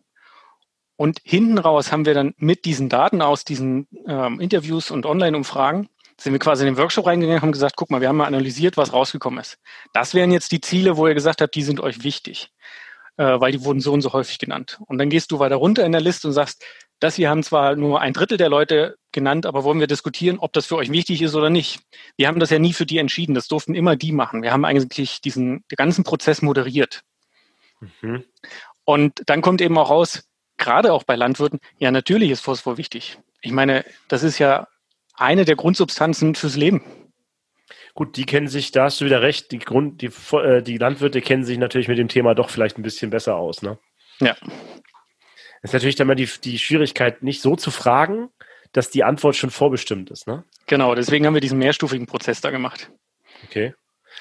Und hinten raus haben wir dann mit diesen Daten aus diesen ähm, Interviews und Online-Umfragen, sind wir quasi in den Workshop reingegangen und haben gesagt, guck mal, wir haben mal analysiert, was rausgekommen ist. Das wären jetzt die Ziele, wo ihr gesagt habt, die sind euch wichtig, äh, weil die wurden so und so häufig genannt. Und dann gehst du weiter runter in der Liste und sagst, das hier haben zwar nur ein Drittel der Leute genannt, aber wollen wir diskutieren, ob das für euch wichtig ist oder nicht. Wir haben das ja nie für die entschieden, das durften immer die machen. Wir haben eigentlich diesen den ganzen Prozess moderiert. Mhm. Und dann kommt eben auch raus, gerade auch bei Landwirten, ja, natürlich ist Phosphor wichtig. Ich meine, das ist ja eine der Grundsubstanzen fürs Leben. Gut, die kennen sich, da hast du wieder recht, die, Grund, die, äh, die Landwirte kennen sich natürlich mit dem Thema doch vielleicht ein bisschen besser aus, ne? Ja. Das ist natürlich dann mal die, die Schwierigkeit, nicht so zu fragen, dass die Antwort schon vorbestimmt ist, ne? Genau, deswegen haben wir diesen mehrstufigen Prozess da gemacht. Okay.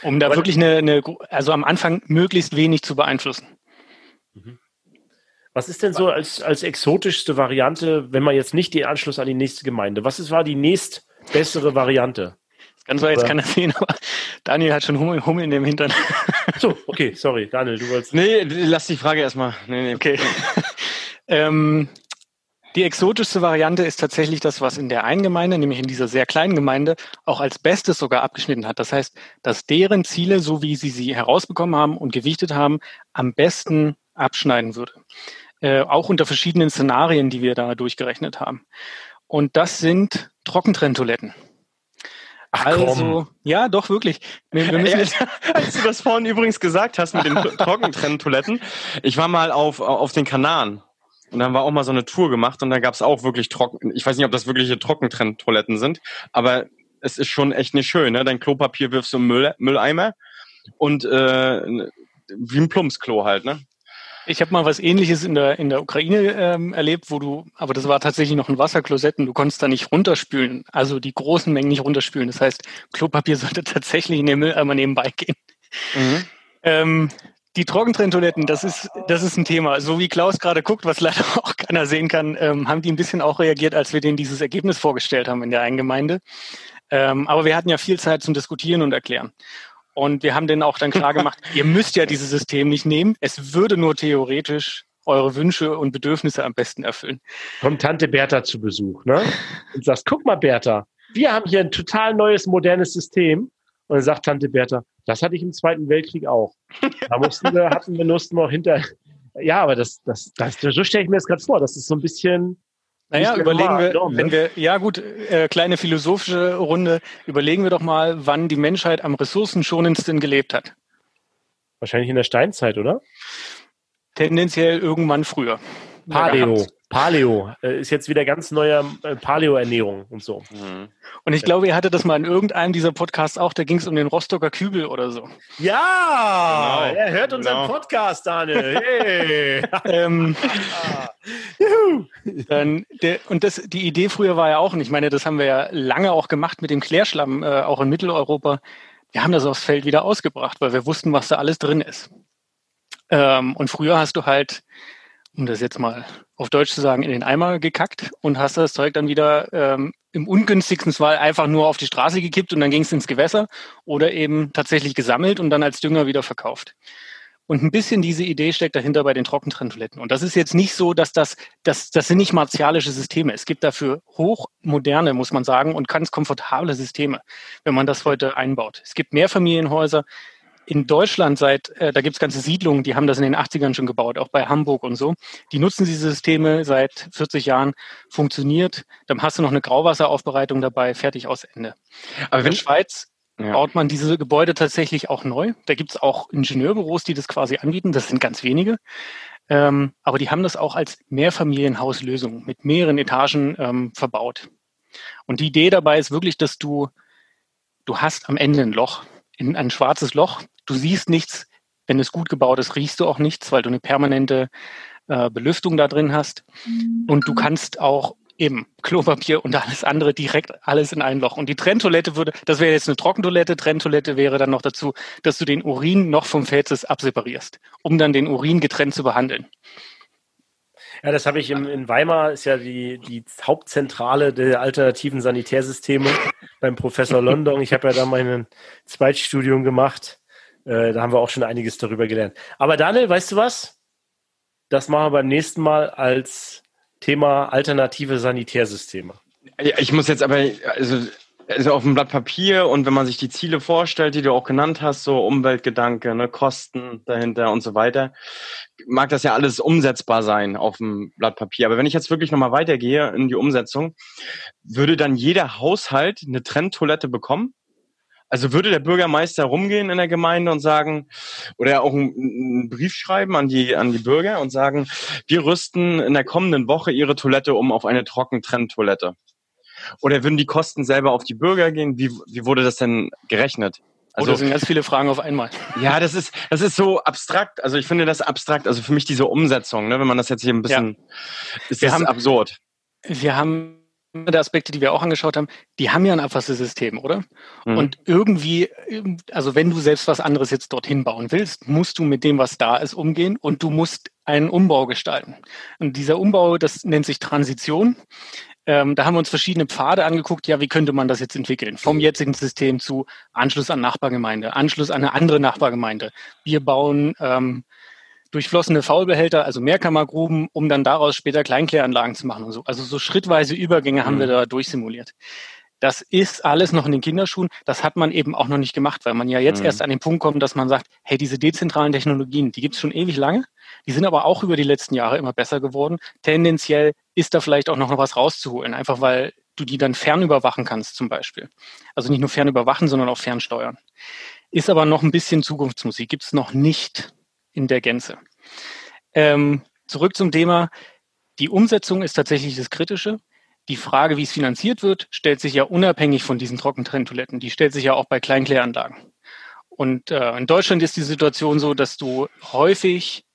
Um da Aber wirklich eine, eine, also am Anfang möglichst wenig zu beeinflussen. Mhm. Was ist denn so als, als exotischste Variante, wenn man jetzt nicht den Anschluss an die nächste Gemeinde? Was ist, war die nächst bessere Variante? Kann zwar jetzt keiner sehen, aber Daniel hat schon Hummel, Hummel in dem Hintern. So, okay, sorry, Daniel, du wolltest. Nee, lass die Frage erstmal. Nee, nee. Okay. (laughs) ähm, die exotischste Variante ist tatsächlich das, was in der einen Gemeinde, nämlich in dieser sehr kleinen Gemeinde, auch als Bestes sogar abgeschnitten hat. Das heißt, dass deren Ziele, so wie sie sie herausbekommen haben und gewichtet haben, am besten abschneiden würde äh, auch unter verschiedenen Szenarien, die wir da durchgerechnet haben. Und das sind Trockentrenntoiletten. Ach, also, ja, doch, wirklich. Wir, wir müssen jetzt (laughs) Als du das vorhin übrigens gesagt hast mit den (laughs) Trockentrenntoiletten, ich war mal auf, auf den Kanaren. Und dann war auch mal so eine Tour gemacht und da gab es auch wirklich trocken, ich weiß nicht, ob das wirkliche Trockentrenntoiletten sind, aber es ist schon echt nicht schön, ne? Dein Klopapier wirfst du im Müll, Mülleimer und äh, wie ein Plumpsklo halt, ne? Ich habe mal was ähnliches in der, in der Ukraine ähm, erlebt, wo du, aber das war tatsächlich noch ein Wasserklosett und du konntest da nicht runterspülen, also die großen Mengen nicht runterspülen. Das heißt, Klopapier (laughs) sollte tatsächlich in den Mülleimer nebenbei gehen. Mhm. Ähm, die Trockentrenntoiletten, das ist, das ist ein Thema. So wie Klaus gerade guckt, was leider (laughs) auch keiner sehen kann, ähm, haben die ein bisschen auch reagiert, als wir denen dieses Ergebnis vorgestellt haben in der einen Gemeinde. Ähm, aber wir hatten ja viel Zeit zum Diskutieren und Erklären. Und wir haben denen auch dann klar gemacht, (laughs) ihr müsst ja dieses System nicht nehmen. Es würde nur theoretisch eure Wünsche und Bedürfnisse am besten erfüllen. Kommt Tante Bertha zu Besuch, ne? Und sagst, guck mal, Bertha, wir haben hier ein total neues, modernes System. Und dann sagt Tante Bertha, das hatte ich im Zweiten Weltkrieg auch. Da mussten wir, hatten wir Lust noch hinter. Ja, aber das, das, das, so stelle ich mir das gerade vor. Das ist so ein bisschen, naja, überlegen wir, wenn ne? wir, ja gut, äh, kleine philosophische Runde, überlegen wir doch mal, wann die Menschheit am ressourcenschonendsten gelebt hat. Wahrscheinlich in der Steinzeit, oder? Tendenziell irgendwann früher. Paleo. Paleo äh, ist jetzt wieder ganz neuer äh, Paleo-Ernährung und so. Mhm. Und ich glaube, ihr hattet das mal in irgendeinem dieser Podcasts auch, da ging es um den Rostocker Kübel oder so. Ja, genau. er hört unseren genau. Podcast, Daniel. (laughs) Hey. ähm, (laughs) dann der, und das, die Idee früher war ja auch, und ich meine, das haben wir ja lange auch gemacht mit dem Klärschlamm, äh, auch in Mitteleuropa. Wir haben das aufs Feld wieder ausgebracht, weil wir wussten, was da alles drin ist. Ähm, und früher hast du halt um das jetzt mal auf Deutsch zu sagen, in den Eimer gekackt und hast das Zeug dann wieder ähm, im ungünstigsten Fall einfach nur auf die Straße gekippt und dann ging es ins Gewässer oder eben tatsächlich gesammelt und dann als Dünger wieder verkauft. Und ein bisschen diese Idee steckt dahinter bei den Trockentrenntoiletten. Und das ist jetzt nicht so, dass das, das, das sind nicht martialische Systeme. Es gibt dafür hochmoderne, muss man sagen, und ganz komfortable Systeme, wenn man das heute einbaut. Es gibt Mehrfamilienhäuser, in Deutschland seit, äh, da gibt es ganze Siedlungen, die haben das in den 80ern schon gebaut, auch bei Hamburg und so. Die nutzen diese Systeme seit 40 Jahren, funktioniert. Dann hast du noch eine Grauwasseraufbereitung dabei, fertig aus Ende. Aber in der Schweiz ja. baut man diese Gebäude tatsächlich auch neu. Da gibt es auch Ingenieurbüros, die das quasi anbieten. Das sind ganz wenige. Ähm, aber die haben das auch als Mehrfamilienhauslösung mit mehreren Etagen ähm, verbaut. Und die Idee dabei ist wirklich, dass du, du hast am Ende ein Loch, in ein schwarzes Loch Du siehst nichts. Wenn es gut gebaut ist, riechst du auch nichts, weil du eine permanente äh, Belüftung da drin hast. Und du kannst auch eben Klopapier und alles andere direkt alles in ein Loch. Und die Trenntoilette würde, das wäre jetzt eine Trockentoilette, Trenntoilette wäre dann noch dazu, dass du den Urin noch vom Fäzes abseparierst, um dann den Urin getrennt zu behandeln. Ja, das habe ich im, in Weimar, ist ja die, die Hauptzentrale der alternativen Sanitärsysteme beim Professor (laughs) London. Ich habe ja da mein Zweitstudium gemacht Äh, da haben wir auch schon einiges darüber gelernt. Aber Daniel, weißt du was? Das machen wir beim nächsten Mal als Thema alternative Sanitärsysteme. Ja, ich muss jetzt aber, also, also auf dem Blatt Papier und wenn man sich die Ziele vorstellt, die du auch genannt hast, so Umweltgedanke, ne, Kosten dahinter und so weiter, mag das ja alles umsetzbar sein auf dem Blatt Papier. Aber wenn ich jetzt wirklich nochmal weitergehe in die Umsetzung, würde dann jeder Haushalt eine Trenntoilette bekommen? Also würde der Bürgermeister rumgehen in der Gemeinde und sagen, oder auch einen Brief schreiben an die, an die Bürger und sagen, wir rüsten in der kommenden Woche ihre Toilette um auf eine Trockentrenntoilette. Oder würden die Kosten selber auf die Bürger gehen? Wie, wie wurde das denn gerechnet? Also, oh, das sind ganz viele Fragen auf einmal. Ja, das ist, das ist so abstrakt. Also ich finde das abstrakt. Also für mich diese Umsetzung, ne, wenn man das jetzt hier ein bisschen, ja. ist das haben, absurd. Wir haben der Aspekte, die wir auch angeschaut haben, die haben ja ein Abwassersystem, oder? Mhm. Und irgendwie, also wenn du selbst was anderes jetzt dorthin bauen willst, musst du mit dem, was da ist, umgehen und du musst einen Umbau gestalten. Und dieser Umbau, das nennt sich Transition. Ähm, da haben wir uns verschiedene Pfade angeguckt. Ja, wie könnte man das jetzt entwickeln? Vom jetzigen System zu Anschluss an Nachbargemeinde, Anschluss an eine andere Nachbargemeinde. Wir bauen ähm, durchflossene Faulbehälter, also Mehrkammergruben, um dann daraus später Kleinkläranlagen zu machen und so. Also so schrittweise Übergänge mhm. haben wir mhm. da durchsimuliert. Das ist alles noch in den Kinderschuhen. Das hat man eben auch noch nicht gemacht, weil man ja jetzt mhm. erst an den Punkt kommt, dass man sagt, hey, diese dezentralen Technologien, die gibt es schon ewig lange. Die sind aber auch über die letzten Jahre immer besser geworden. Tendenziell ist da vielleicht auch noch was rauszuholen, einfach weil du die dann fernüberwachen kannst zum Beispiel. Also nicht nur fernüberwachen, sondern auch fernsteuern. Ist aber noch ein bisschen Zukunftsmusik, gibt es noch nicht in der Gänze. Ähm, zurück zum Thema. Die Umsetzung ist tatsächlich das Kritische. Die Frage, wie es finanziert wird, stellt sich ja unabhängig von diesen Trockentrenntoiletten. Die stellt sich ja auch bei Kleinkläranlagen. Und äh, in Deutschland ist die Situation so, dass du häufig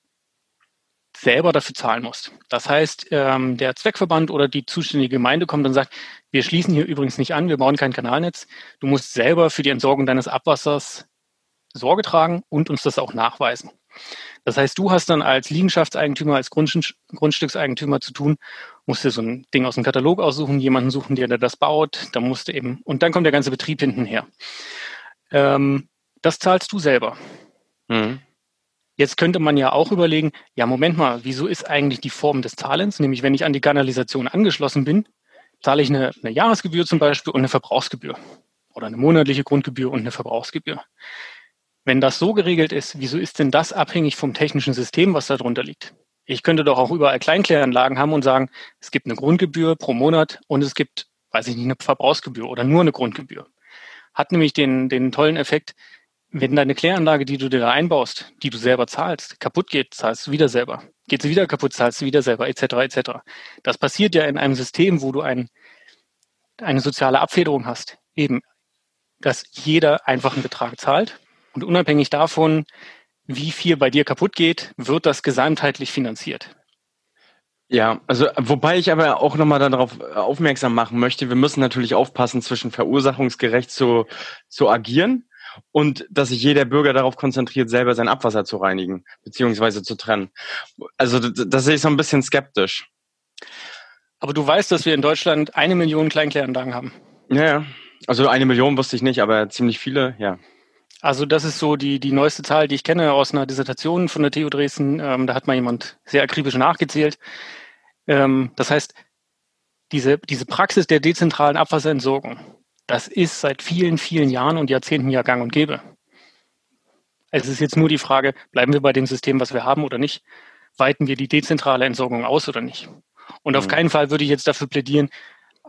selber dafür zahlen musst. Das heißt, ähm, der Zweckverband oder die zuständige Gemeinde kommt und sagt, wir schließen hier übrigens nicht an, wir bauen kein Kanalnetz. Du musst selber für die Entsorgung deines Abwassers Sorge tragen und uns das auch nachweisen. Das heißt, du hast dann als Liegenschaftseigentümer, als Grundstückseigentümer zu tun, musst dir so ein Ding aus dem Katalog aussuchen, jemanden suchen, der das baut, dann musst du eben, und dann kommt der ganze Betrieb hinten her. Ähm, das zahlst du selber. Mhm. Jetzt könnte man ja auch überlegen, ja, Moment mal, wieso ist eigentlich die Form des Zahlens? Nämlich, wenn ich an die Kanalisation angeschlossen bin, zahle ich eine, eine Jahresgebühr zum Beispiel und eine Verbrauchsgebühr. Oder eine monatliche Grundgebühr und eine Verbrauchsgebühr. Wenn das so geregelt ist, wieso ist denn das abhängig vom technischen System, was darunter liegt? Ich könnte doch auch überall Kleinkläranlagen haben und sagen, es gibt eine Grundgebühr pro Monat und es gibt, weiß ich nicht, eine Verbrauchsgebühr oder nur eine Grundgebühr. Hat nämlich den, den tollen Effekt, wenn deine Kläranlage, die du dir da einbaust, die du selber zahlst, kaputt geht, zahlst du wieder selber. Geht sie wieder kaputt, zahlst du wieder selber, etc. etc. Das passiert ja in einem System, wo du ein, eine soziale Abfederung hast. Eben, dass jeder einfach einen Betrag zahlt und unabhängig davon, wie viel bei dir kaputt geht, wird das gesamtheitlich finanziert. Ja, also wobei ich aber auch nochmal darauf aufmerksam machen möchte, wir müssen natürlich aufpassen, zwischen verursachungsgerecht zu, zu agieren und dass sich jeder Bürger darauf konzentriert, selber sein Abwasser zu reinigen, beziehungsweise zu trennen. Also das sehe ich so ein bisschen skeptisch. Aber du weißt, dass wir in Deutschland eine Million Kleinkläranlagen haben. Ja, also eine Million wusste ich nicht, aber ziemlich viele, ja. Also das ist so die, die neueste Zahl, die ich kenne aus einer Dissertation von der TU Dresden. Ähm, da hat mal jemand sehr akribisch nachgezählt. Ähm, das heißt, diese, diese Praxis der dezentralen Abwasserentsorgung, das ist seit vielen, vielen Jahren und Jahrzehnten ja gang und gäbe. Es ist jetzt nur die Frage, bleiben wir bei dem System, was wir haben oder nicht? Weiten wir die dezentrale Entsorgung aus oder nicht? Und auf mhm. keinen Fall würde ich jetzt dafür plädieren,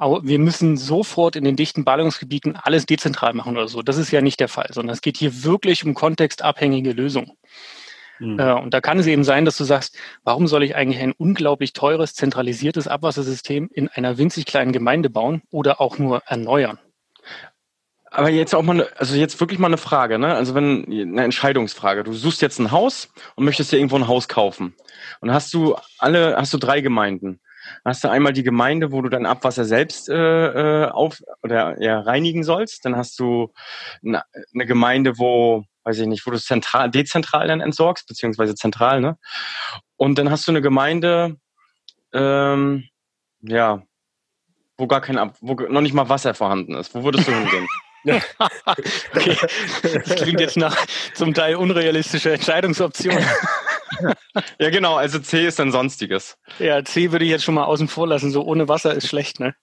wir müssen sofort in den dichten Ballungsgebieten alles dezentral machen oder so. Das ist ja nicht der Fall, sondern es geht hier wirklich um kontextabhängige Lösungen. Mhm. Äh, und da kann es eben sein, dass du sagst, warum soll ich eigentlich ein unglaublich teures, zentralisiertes Abwassersystem in einer winzig kleinen Gemeinde bauen oder auch nur erneuern? Aber jetzt auch mal, ne, also jetzt wirklich mal eine Frage, ne? Also wenn eine Entscheidungsfrage. Du suchst jetzt ein Haus und möchtest dir irgendwo ein Haus kaufen. Und hast du alle, hast du drei Gemeinden hast du einmal die Gemeinde, wo du dein Abwasser selbst äh, äh auf oder ja, reinigen sollst. Dann hast du eine, eine Gemeinde, wo weiß ich nicht, wo du es zentral, dezentral dann entsorgst, beziehungsweise zentral, ne? Und dann hast du eine Gemeinde, ähm, ja, wo gar kein Ab wo noch nicht mal Wasser vorhanden ist. Wo würdest du hingehen? (laughs) (laughs) okay. Das klingt jetzt nach zum Teil unrealistischer Entscheidungsoption. (laughs) ja, genau. Also C ist dann Sonstiges. Ja, C würde ich jetzt schon mal außen vor lassen. So ohne Wasser ist schlecht, ne?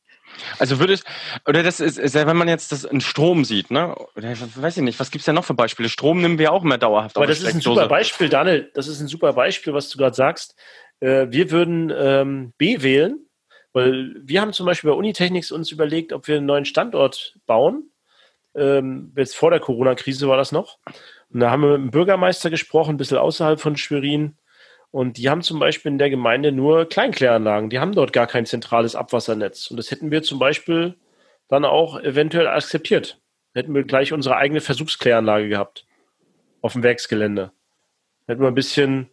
Also würde es, oder das ist, ist ja, wenn man jetzt das in Strom sieht, ne? Oder weiß ich nicht, was gibt's denn noch für Beispiele? Strom nehmen wir auch immer dauerhaft. Aber das ist ein super Beispiel, Daniel, das ist ein super Beispiel, was du gerade sagst. Äh, wir würden ähm, B wählen, weil wir haben zum Beispiel bei Unitechnics uns überlegt, ob wir einen neuen Standort bauen ähm, jetzt vor der Corona-Krise war das noch. Und da haben wir mit dem Bürgermeister gesprochen, ein bisschen außerhalb von Schwerin. Und die haben zum Beispiel in der Gemeinde nur Kleinkläranlagen. Die haben dort gar kein zentrales Abwassernetz. Und das hätten wir zum Beispiel dann auch eventuell akzeptiert. Hätten wir gleich unsere eigene Versuchskläranlage gehabt. Auf dem Werksgelände. Hätten wir ein bisschen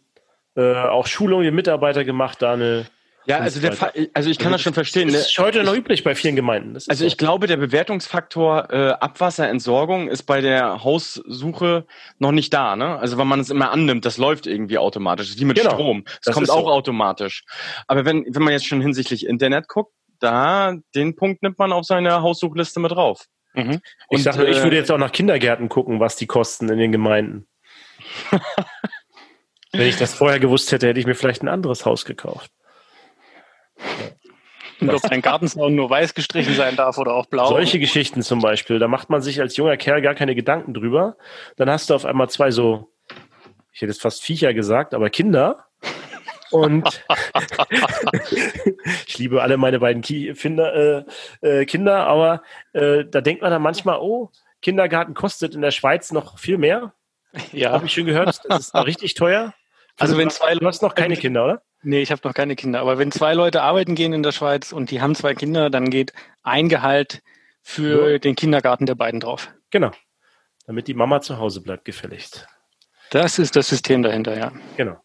äh, auch Schulung der Mitarbeiter gemacht, da eine ja, also, der Fa also ich kann also das schon verstehen. Das ist ne? heute noch üblich bei vielen Gemeinden. Also so. ich glaube, der Bewertungsfaktor äh, Abwasserentsorgung ist bei der Haussuche noch nicht da. Ne? Also wenn man es immer annimmt, das läuft irgendwie automatisch. Wie mit genau. Strom. Das, das kommt auch so. automatisch. Aber wenn, wenn man jetzt schon hinsichtlich Internet guckt, da den Punkt nimmt man auf seine Haussuchliste mit drauf. Mhm. Ich, sage, äh, ich würde jetzt auch nach Kindergärten gucken, was die kosten in den Gemeinden. (laughs) Wenn ich das vorher gewusst hätte, hätte ich mir vielleicht ein anderes Haus gekauft. Und ob dein Gartenzaun nur weiß gestrichen sein darf oder auch blau. Solche Geschichten zum Beispiel, da macht man sich als junger Kerl gar keine Gedanken drüber. Dann hast du auf einmal zwei so, ich hätte jetzt fast Viecher gesagt, aber Kinder. Und (laughs) ich liebe alle meine beiden Kinder, äh, äh, Kinder aber äh, da denkt man dann manchmal, oh, Kindergarten kostet in der Schweiz noch viel mehr. Ja. Habe ich schon gehört. Das ist richtig teuer. Also, also wenn zwei, du hast noch keine Kinder, oder? Nee, ich habe noch keine Kinder. Aber wenn zwei Leute arbeiten gehen in der Schweiz und die haben zwei Kinder, dann geht ein Gehalt für ja. den Kindergarten der beiden drauf. Genau. Damit die Mama zu Hause bleibt, gefälligst. Das ist das System dahinter, ja. Genau.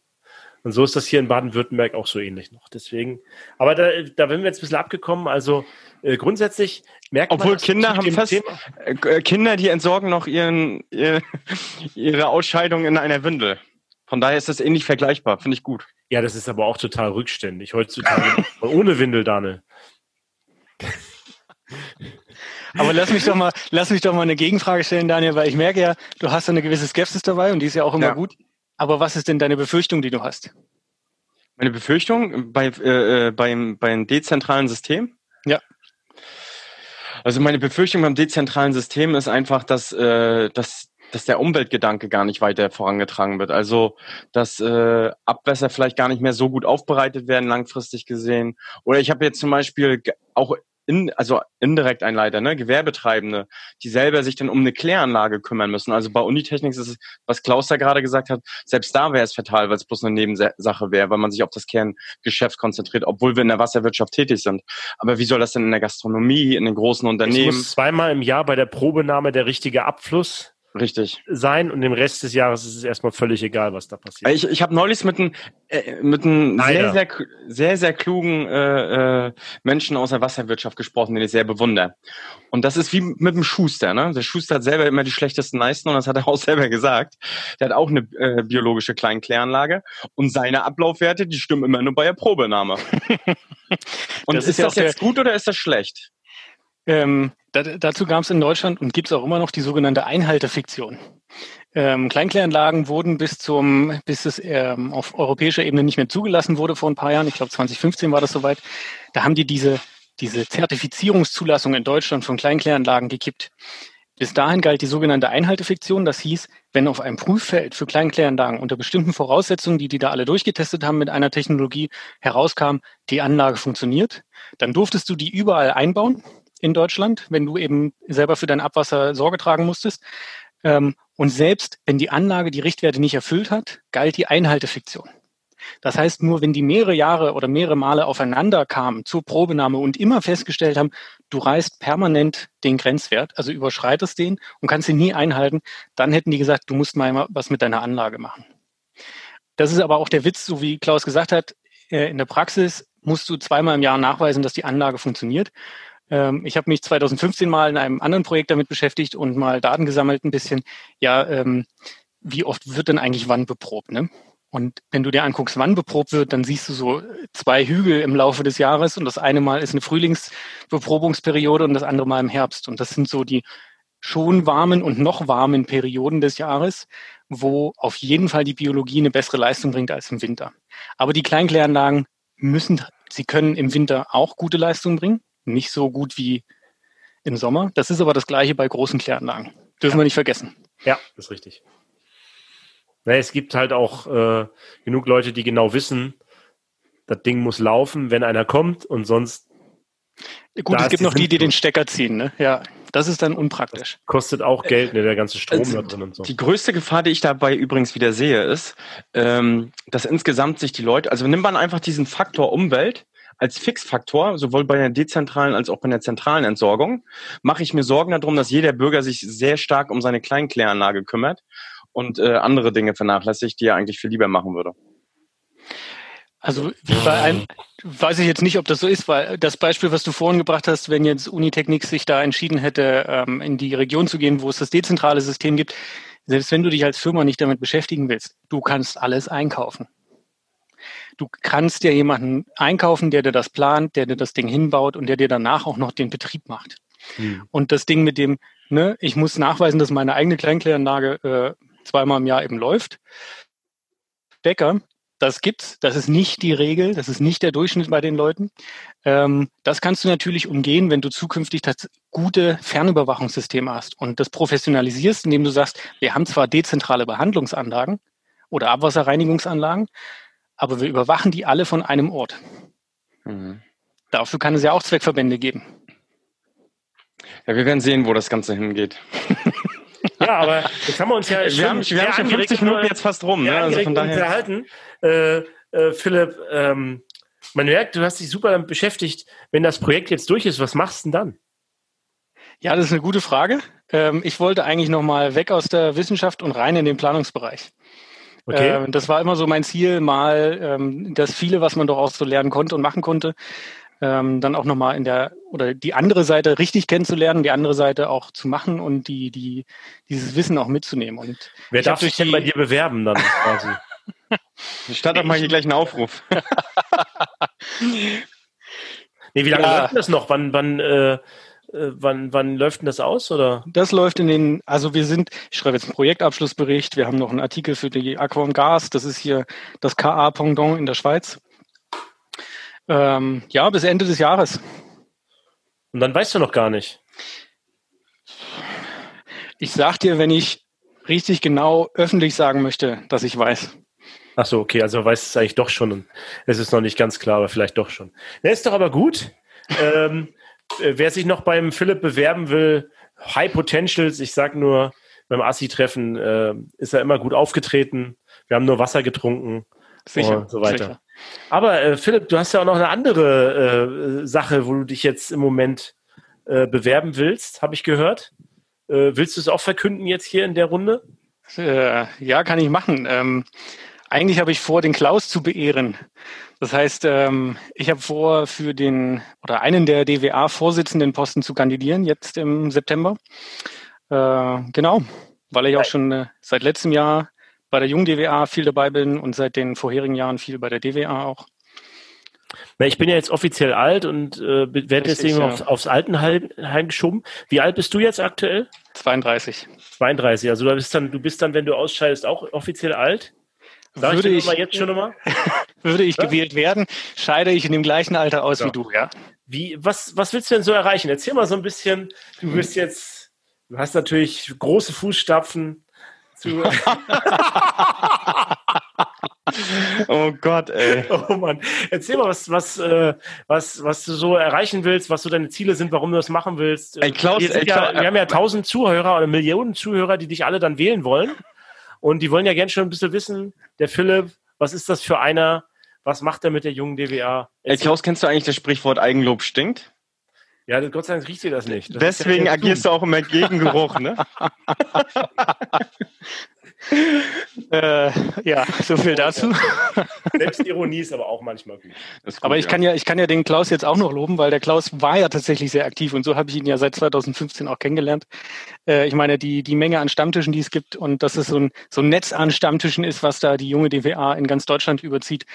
Und so ist das hier in Baden-Württemberg auch so ähnlich noch. Deswegen, aber da, da sind wir jetzt ein bisschen abgekommen. Also äh, grundsätzlich merkt Obwohl man, Kinder haben fast Thema äh, Kinder, die entsorgen noch ihren, ihre, (laughs) ihre Ausscheidung in einer Windel. Von daher ist das ähnlich vergleichbar. Finde ich gut. Ja, das ist aber auch total rückständig. Heutzutage ohne Windel, Daniel. Aber lass mich doch mal, lass mich doch mal eine Gegenfrage stellen, Daniel, weil ich merke ja, du hast eine gewisse Skepsis dabei und die ist ja auch immer ja. gut. Aber was ist denn deine Befürchtung, die du hast? Meine Befürchtung bei, äh, äh beim, beim dezentralen System? Ja. Also meine Befürchtung beim dezentralen System ist einfach, dass, äh, dass dass der Umweltgedanke gar nicht weiter vorangetragen wird. Also dass äh, Abwässer vielleicht gar nicht mehr so gut aufbereitet werden langfristig gesehen. Oder ich habe jetzt zum Beispiel auch in, also indirekt ein Leiter, ne, Gewerbetreibende, die selber sich dann um eine Kläranlage kümmern müssen. Also bei Unitechnics ist es, was Klaus da gerade gesagt hat, selbst da wäre es fatal, weil es bloß eine Nebensache wäre, weil man sich auf das Kerngeschäft konzentriert, obwohl wir in der Wasserwirtschaft tätig sind. Aber wie soll das denn in der Gastronomie, in den großen Unternehmen? Es muss zweimal im Jahr bei der Probenahme der richtige Abfluss Richtig. sein und dem Rest des Jahres ist es erstmal völlig egal, was da passiert. Ich, ich habe neulich mit einem äh, mit einem sehr, sehr, sehr, sehr klugen äh, äh, Menschen aus der Wasserwirtschaft gesprochen, den ich sehr bewundere. Und das ist wie mit dem Schuster. Ne? Der Schuster hat selber immer die schlechtesten Leisten und das hat er (laughs) auch selber gesagt. Der hat auch eine äh, biologische Kleinkläranlage und seine Ablaufwerte, die stimmen immer nur bei der Probenahme. (laughs) und das ist, ist das jetzt gut oder ist das schlecht? Ähm, da, dazu gab es in Deutschland und gibt es auch immer noch die sogenannte Einhaltefiktion. Ähm, Kleinkläranlagen wurden bis zum, bis es ähm, auf europäischer Ebene nicht mehr zugelassen wurde vor ein paar Jahren, ich glaube 2015 war das soweit, da haben die diese, diese Zertifizierungszulassung in Deutschland von Kleinkläranlagen gekippt. Bis dahin galt die sogenannte Einhaltefiktion. Das hieß, wenn auf einem Prüffeld für Kleinkläranlagen unter bestimmten Voraussetzungen, die die da alle durchgetestet haben mit einer Technologie, herauskam, die Anlage funktioniert, dann durftest du die überall einbauen in Deutschland, wenn du eben selber für dein Abwasser Sorge tragen musstest. Ähm, und selbst wenn die Anlage die Richtwerte nicht erfüllt hat, galt die Einhaltefiktion. Das heißt, nur wenn die mehrere Jahre oder mehrere Male aufeinander kamen zur Probenahme und immer festgestellt haben, du reißt permanent den Grenzwert, also überschreitest den und kannst ihn nie einhalten, dann hätten die gesagt, du musst mal was mit deiner Anlage machen. Das ist aber auch der Witz, so wie Klaus gesagt hat, äh, in der Praxis musst du zweimal im Jahr nachweisen, dass die Anlage funktioniert. Ähm, ich habe mich 2015 mal in einem anderen Projekt damit beschäftigt und mal Daten gesammelt ein bisschen. Ja, ähm, wie oft wird denn eigentlich wann beprobt? Ne? Und wenn du dir anguckst, wann beprobt wird, dann siehst du so zwei Hügel im Laufe des Jahres und das eine Mal ist eine Frühlingsbeprobungsperiode und das andere Mal im Herbst. Und das sind so die schon warmen und noch warmen Perioden des Jahres, wo auf jeden Fall die Biologie eine bessere Leistung bringt als im Winter. Aber die Kleinkläranlagen müssen, sie können im Winter auch gute Leistung bringen, nicht so gut wie im Sommer. Das ist aber das gleiche bei großen Kläranlagen. Dürfen ja. wir nicht vergessen. Ja, das ist richtig. Es gibt halt auch äh, genug Leute, die genau wissen, das Ding muss laufen, wenn einer kommt und sonst. Gut, es gibt noch die, die den Stecker ziehen, ne? Ja, das ist dann unpraktisch. Das kostet auch Geld, ne, der ganze Strom also, da drin und so. Die größte Gefahr, die ich dabei übrigens wieder sehe, ist, ähm, dass insgesamt sich die Leute, also nimmt man einfach diesen Faktor Umwelt, als Fixfaktor, sowohl bei der dezentralen als auch bei der zentralen Entsorgung, mache ich mir Sorgen darum, dass jeder Bürger sich sehr stark um seine Kleinkläranlage kümmert und äh, andere Dinge vernachlässigt, die er eigentlich viel lieber machen würde. Also bei einem, weiß ich jetzt nicht, ob das so ist, weil das Beispiel, was du vorhin gebracht hast, wenn jetzt Unitechnik sich da entschieden hätte, ähm, in die Region zu gehen, wo es das dezentrale System gibt, selbst wenn du dich als Firma nicht damit beschäftigen willst, du kannst alles einkaufen. Du kannst dir jemanden einkaufen, der dir das plant, der dir das Ding hinbaut und der dir danach auch noch den Betrieb macht. Hm. Und das Ding mit dem, ne, ich muss nachweisen, dass meine eigene Kleinkläranlage äh, zweimal im Jahr eben läuft. Bäcker, das gibt's. Das ist nicht die Regel. Das ist nicht der Durchschnitt bei den Leuten. Ähm, das kannst du natürlich umgehen, wenn du zukünftig das gute Fernüberwachungssysteme hast und das professionalisierst, indem du sagst, wir haben zwar dezentrale Behandlungsanlagen oder Abwasserreinigungsanlagen, aber wir überwachen die alle von einem Ort. Mhm. Dafür kann es ja auch Zweckverbände geben. Ja, wir werden sehen, wo das Ganze hingeht. (laughs) Ja, aber jetzt haben wir uns ja wir haben, wir haben schon 50 Minuten jetzt fast rum. Ne? Also von daher. Unterhalten. Äh, äh, Philipp, ähm, man merkt, du hast dich super damit beschäftigt. Wenn das Projekt jetzt durch ist, was machst du denn dann? Ja, das ist eine gute Frage. Ähm, ich wollte eigentlich nochmal weg aus der Wissenschaft und rein in den Planungsbereich. Okay. Ähm, das war immer so mein Ziel, mal ähm, das viele, was man doch auch so lernen konnte und machen konnte, ähm, dann auch nochmal in der oder die andere Seite richtig kennenzulernen, die andere Seite auch zu machen und die, die dieses Wissen auch mitzunehmen. Und Wer darf sich denn bei dir bewerben dann quasi? Ich starte mal hier gleich einen Aufruf. (laughs) nee, wie lange ja. läuft das noch? Wann, wann, äh, äh, wann, wann läuft denn das aus? Oder? Das läuft in den, also wir sind, ich schreibe jetzt einen Projektabschlussbericht, wir haben noch einen Artikel für die Aqua und Gas, das ist hier das KA-Pendant in der Schweiz. Ähm, ja, bis Ende des Jahres. Und dann weißt du noch gar nicht. Ich sag dir, wenn ich richtig genau öffentlich sagen möchte, dass ich weiß. Ach so, okay, also weiß es eigentlich doch schon. Es ist noch nicht ganz klar, aber vielleicht doch schon. Der ist doch aber gut. ähm, äh, wer sich noch beim Philipp bewerben will, High Potentials, ich sag nur, beim Assi-Treffen äh, ist er immer gut aufgetreten. Wir haben nur Wasser getrunken sicher, und so weiter. Sicher. Aber äh, Philipp, du hast ja auch noch eine andere äh, Sache, wo du dich jetzt im Moment äh, bewerben willst, habe ich gehört. Äh, willst du es auch verkünden jetzt hier in der Runde? Äh, ja, kann ich machen. Ähm, eigentlich habe ich vor, den Klaus zu beehren. Das heißt, ähm, ich habe vor, für den oder einen der DWA-Vorsitzenden Posten zu kandidieren, jetzt im September. Äh, genau, weil ich auch schon seit letztem Jahr bei der jungen DWA viel dabei bin und seit den vorherigen Jahren viel bei der DWA auch. Na, ich bin ja jetzt offiziell alt und äh, werde jetzt ja. aufs, aufs Altenheim geschoben. Wie alt bist du jetzt aktuell? 32. 32, also du bist dann, du bist dann, wenn du ausscheidest, auch offiziell alt? Sag würde ich, ich jetzt schon nochmal? (laughs) würde ich ja? gewählt werden, scheide ich in dem gleichen Alter aus ja. wie du, ja. Wie, was, was willst du denn so erreichen? Erzähl mal so ein bisschen, du bist jetzt, du hast natürlich große Fußstapfen, zu. (laughs) oh Gott, ey. (laughs) Oh Mann. Erzähl mal, was, was, äh, was, was du so erreichen willst, was so deine Ziele sind, warum du das machen willst. Ey, Klaus, wir, ey, ja, wir haben ja tausend Zuhörer oder Millionen Zuhörer, die dich alle dann wählen wollen. Und die wollen ja gerne schon ein bisschen wissen, der Philipp, was ist das für einer? Was macht er mit der jungen DWA? Ey, Klaus, kennst du eigentlich das Sprichwort Eigenlob stinkt? Ja, Gott sei Dank riecht ihr das nicht. Das Deswegen ja agierst du auch immer gegen Geruch, ne? (laughs) (laughs) äh, ja, so viel dazu. (laughs) Selbstironie ist aber auch manchmal gut. gut aber ich ja. kann ja, ich kann ja den Klaus jetzt auch noch loben, weil der Klaus war ja tatsächlich sehr aktiv und so habe ich ihn ja seit 2015 auch kennengelernt. Äh, ich meine, die, die Menge an Stammtischen, die es gibt und dass es so ein, so ein Netz an Stammtischen ist, was da die junge DWA in ganz Deutschland überzieht.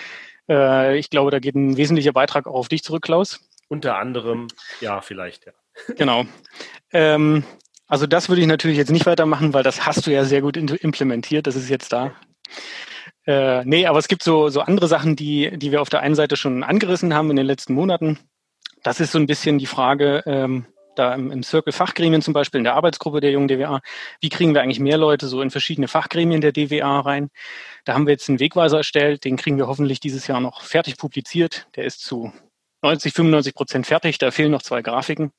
Äh, ich glaube, da geht ein wesentlicher Beitrag auch auf dich zurück, Klaus. Unter anderem, ja, vielleicht, ja. Genau. Ähm, Also das würde ich natürlich jetzt nicht weitermachen, weil das hast du ja sehr gut implementiert. Das ist jetzt da. Äh, nee, aber es gibt so, so andere Sachen, die, die wir auf der einen Seite schon angerissen haben in den letzten Monaten. Das ist so ein bisschen die Frage, ähm, da im, im Circle Fachgremien zum Beispiel, in der Arbeitsgruppe der jungen DWA, wie kriegen wir eigentlich mehr Leute so in verschiedene Fachgremien der DWA rein? Da haben wir jetzt einen Wegweiser erstellt, den kriegen wir hoffentlich dieses Jahr noch fertig publiziert. Der ist zu 90, 95 Prozent fertig, da fehlen noch zwei Grafiken.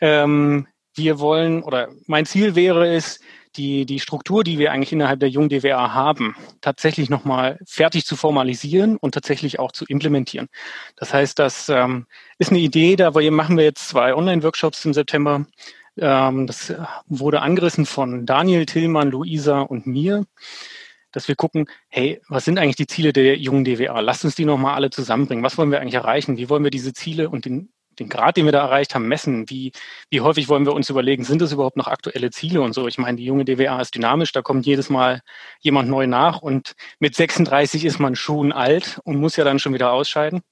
Ähm, wir wollen, oder mein Ziel wäre es, die, die Struktur, die wir eigentlich innerhalb der jungen DWA haben, tatsächlich nochmal fertig zu formalisieren und tatsächlich auch zu implementieren. Das heißt, das ähm, ist eine Idee, da machen wir jetzt zwei Online-Workshops im September. Ähm, das wurde angerissen von Daniel, Tillmann, Luisa und mir, dass wir gucken, hey, was sind eigentlich die Ziele der jungen DWA? Lasst uns die nochmal alle zusammenbringen. Was wollen wir eigentlich erreichen? Wie wollen wir diese Ziele und den den Grad, den wir da erreicht haben, messen? Wie, wie häufig wollen wir uns überlegen, sind das überhaupt noch aktuelle Ziele und so? Ich meine, die junge DWA ist dynamisch, da kommt jedes Mal jemand neu nach und mit 36 ist man schon alt und muss ja dann schon wieder ausscheiden.